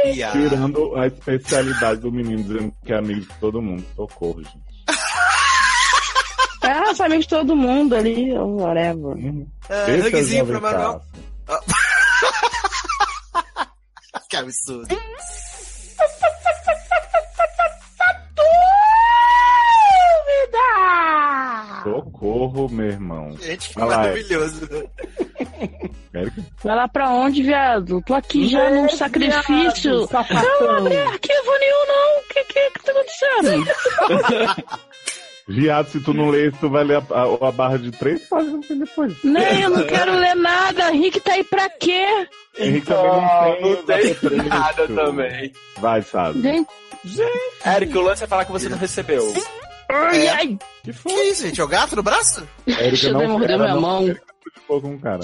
Ia. Tirando a especialidade do menino dizendo que é amigo de todo mundo. Socorro, gente. É, os amigos de todo mundo ali, ou whatever. É, Esse é o hugzinho pra Manuel. Carlos. que absurdo. Socorro, meu irmão. Gente, que Vai lá, maravilhoso. Érica. Vai lá pra onde, viado? Tô aqui já num sacrifício. viado. Não abri arquivo nenhum, não. O que, que que tá acontecendo? Viado, se tu não ler isso, tu vai ler a, a- a barra de três páginas depois. Nem, eu não quero ler nada. Henrique tá aí pra quê? Henrique também não tem. não tem nada também. Vai, sabe. Gente, Eric, o lance é falar que você não recebeu. ai, ai. Que foi isso, gente? É o gato no braço? Eu não morder ela minha não mão. ficou com o cara.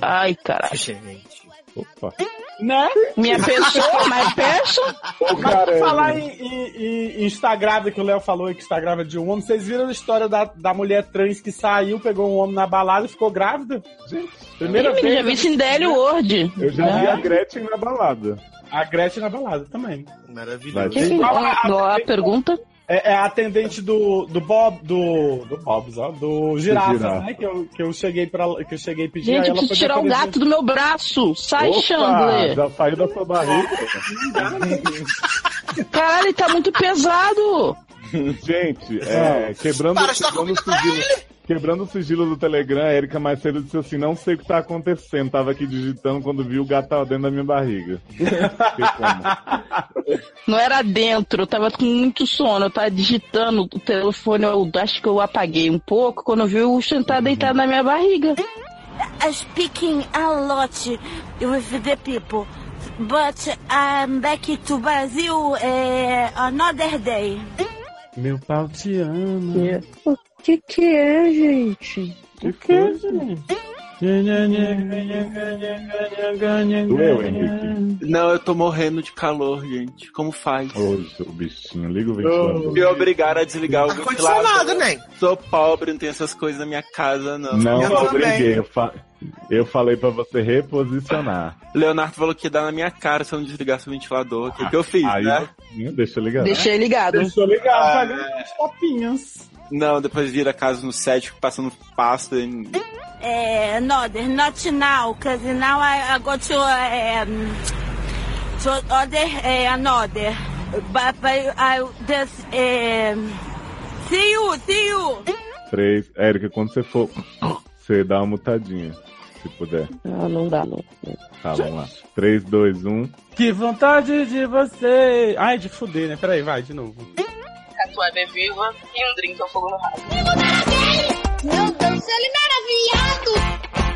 Ai, caralho. Gente. Opa. Né? Minha pessoa, mas peço. Ô, Mas falar em, em, em- em grávida, que o Léo falou que está grávida de um homem, vocês viram a história da, da mulher trans que saiu, pegou um homem na balada e ficou grávida? Gente, primeira Ih, menina, já vez. vi isso em Délio Word. Eu já vi a Gretchen na balada. A Gretchen na balada também. Maravilhoso. Que que- ó, a pergunta? É, é a atendente do, do Bob, do, do Bob's, ó, do Girafa, Girafa. né? Que eu, que eu cheguei para que eu cheguei a pedir. Gente, aí eu ela preciso tirar o gato do meu braço. Sai, Opa, Chandler. já saiu da sua barriga. Caralho, ele tá muito pesado. Gente, é, quebrando, Para, está quebrando, o comendo pra sigilo, quebrando o sigilo do Telegram, a Erika mais cedo disse assim, não sei o que tá acontecendo, tava aqui digitando quando vi o gato tava dentro da minha barriga. Não era dentro, eu tava com muito sono, eu tava digitando o telefone, eu acho que eu apaguei um pouco, quando eu vi o Xan tá deitado na minha barriga. I'm speaking a lot with the people, but I'm back to Brazil uh, another day. Meu pau te ama. O que que é, gente? O que, gente? Doeu, Henrique? Não, eu tô morrendo de calor, gente. Como faz? Ô, seu bichinho, liga o ventilador. Me obrigaram a desligar o Ar-condicionado, ventilador. nem. Sou pobre, não tenho essas coisas na minha casa, não. Não, Eu obriguei. Eu, fa- eu falei pra você reposicionar. Leonardo falou que ia dar na minha cara se eu não desligasse o ventilador. O que, que eu fiz, Aí, né? deixa eu ligar. Deixei ligado. Deixou ligar, Ah, pagando as topinhas. Não, depois vira casa no set, passando pasta. em- Uh, another, not now, cause now I, I go to um, to other uh, another. But, but I just um, see you, see you. Três. Érica, quando você for, você dá uma mutadinha, se puder. Não, não dá, não. Tá, vamos lá. 3, 2, 1. Que vontade de você. Ai, de fuder, né? Peraí, vai, de novo. Catuaba é viva e um drink ao fogo no rabo. Meu Deus, ele viado.